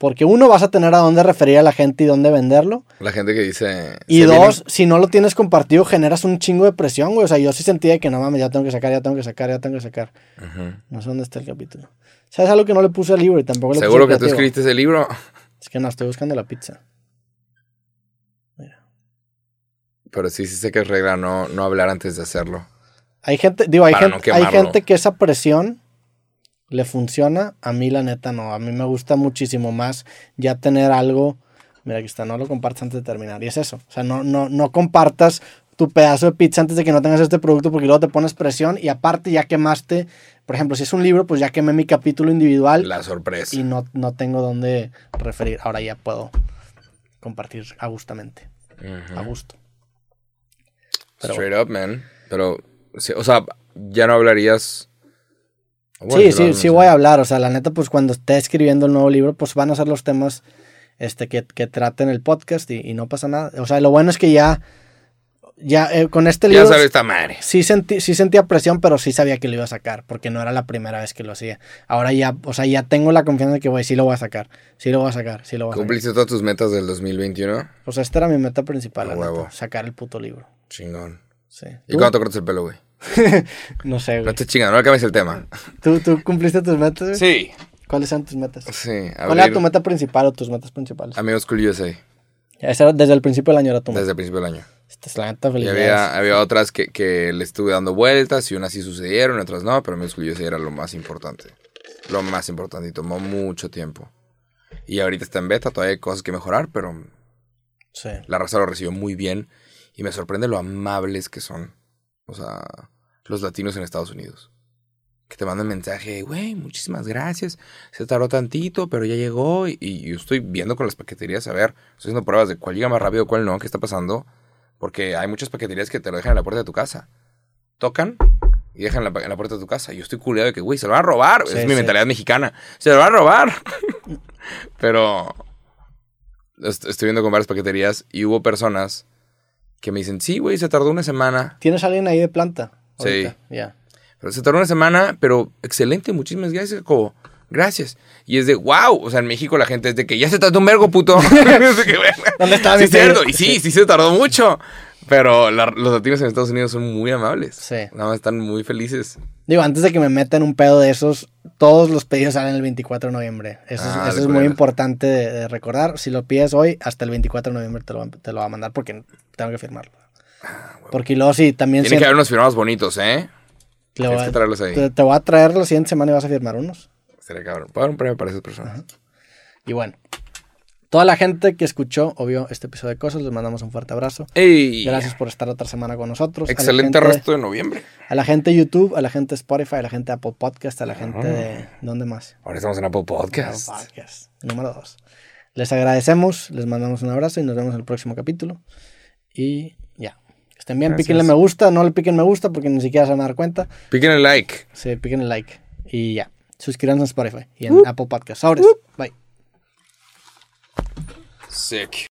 porque uno vas a tener a dónde referir a la gente y dónde venderlo. La gente que dice... Y "Se viene- dos, si no lo tienes compartido, generas un chingo de presión, güey. O sea, yo sí sentía que no mames, ya tengo que sacar, ya tengo que sacar, ya tengo que sacar. No sé dónde está el capítulo. ¿Sabes algo que no le puse al libro y tampoco le Seguro puse que al tú escribiste ese libro. Es que no, estoy buscando la pizza. Pero sí, sí sé que es regla no, no hablar antes de hacerlo. Hay gente, digo, hay no gente, hay gente que esa presión le funciona. A mí, la neta, no. A mí me gusta muchísimo más ya tener algo. Mira, aquí está, no lo compartas antes de terminar. Y es eso. O sea, no, no, no compartas tu pedazo de pizza antes de que no tengas este producto porque luego te pones presión y aparte ya quemaste, por ejemplo, si es un libro, pues ya quemé mi capítulo individual La sorpresa. y no, no tengo dónde referir. Ahora ya puedo compartir a gustamente, a gusto. Pero Straight up, man. Pero, o sea, ya no hablarías... Sí, sí, sí voy a hablar. O sea, la neta, pues cuando esté escribiendo el nuevo libro, pues van a ser los temas este, que, que traten el podcast y, y no pasa nada. O sea, lo bueno es que ya, ya eh, con este Ya libro sabes esta madre. sí, sentí, sí sentía presión, pero sí sabía que lo iba a sacar, porque no era la primera vez que lo hacía. Ahora ya, o sea, ya tengo la confianza de que, güey, sí lo voy a sacar, sí lo voy a sacar, sí lo voy a sacar. ¿Cumpliste todas tus metas del 2021? Pues esta era mi meta principal, la huevo. neta, sacar el puto libro. Chingón. Sí. ¿Y cuándo te cortas el pelo, güey? [LAUGHS] No sé, No güey. te chingas, no le cambies el tema. ¿Tú, ¿Tú cumpliste tus metas? güey? Sí. ¿Cuáles son tus metas? Sí. ¿Cuál era tu meta principal o tus metas principales? Amigos Cool USA. Esa era- desde el principio del año era tu meta. Desde el principio del año. Esta es la neta Y felicidades. había, había otras que, que le estuve dando vueltas y unas sí sucedieron y otras no, pero Amigos Cool USA era lo más importante. Lo más importante y tomó mucho tiempo. Y ahorita está en beta, todavía hay cosas que mejorar, pero Sí. la raza lo recibió muy bien y me sorprende lo amables que son. O sea, los latinos en Estados Unidos. Que te mandan mensaje, güey, muchísimas gracias. Se tardó tantito, pero ya llegó. Y, y yo estoy viendo con las paqueterías, a ver, estoy haciendo pruebas de cuál llega más rápido, cuál no, qué está pasando. Porque hay muchas paqueterías que te lo dejan en la puerta de tu casa. Tocan y dejan en la, en la puerta de tu casa. Y yo estoy culiado de que, güey, se lo van a robar. Sí, es mi mentalidad mexicana. Se lo van a robar. [LAUGHS] pero est- estoy viendo con varias paqueterías y hubo personas que me dicen, sí, güey, se tardó una semana. ¿Tienes alguien ahí de planta? Sí. Ahorita? Ya. Pero se tardó una semana, pero excelente, muchísimas gracias. Como, gracias. Y es de, wow, o sea, en México la gente es de que ya se tardó un vergo, puto. [LAUGHS] ¿Dónde está sí, mi pedido? Y sí, sí se tardó mucho. Pero la- los latinos en Estados Unidos son muy amables. Sí. Nada más están muy felices. Digo, antes de que me metan un pedo de esos, todos los pedidos salen el 24 de noviembre. Eso, es- Ah, eso de es muy importante de, de recordar. Si lo pides hoy, hasta el 24 de noviembre te lo, te lo va a mandar porque tengo que firmarlo. porque luego sí, también Ah, Tiene que siento- haber unos firmados bonitos, ¿eh? le tienes voy que traerlos ahí. Te, te voy a traer la siguiente semana y vas a firmar unos. Sería cabrón. Puedo dar un premio para esas personas. Y bueno, toda la gente que escuchó, obvio, este episodio de Cosas, les mandamos un fuerte abrazo. ¡Ey! Gracias por estar otra semana con nosotros. A Excelente gente- resto de noviembre. A la gente de YouTube, a la gente de Spotify, a la gente de Apple Podcast, a la gente de... ¿Dónde más? Ahora estamos en Apple Podcast. Apple Podcast, número dos. Les agradecemos, les mandamos un abrazo y nos vemos en el próximo capítulo. Y ya. Estén bien, Gracias. píquenle me gusta, no le piquen me gusta porque ni siquiera se van a dar cuenta. Piquen el like. Sí, piquen el like. Y ya. Suscríbanse en Spotify y en Apple Podcast. Sobres. Bye. Sick.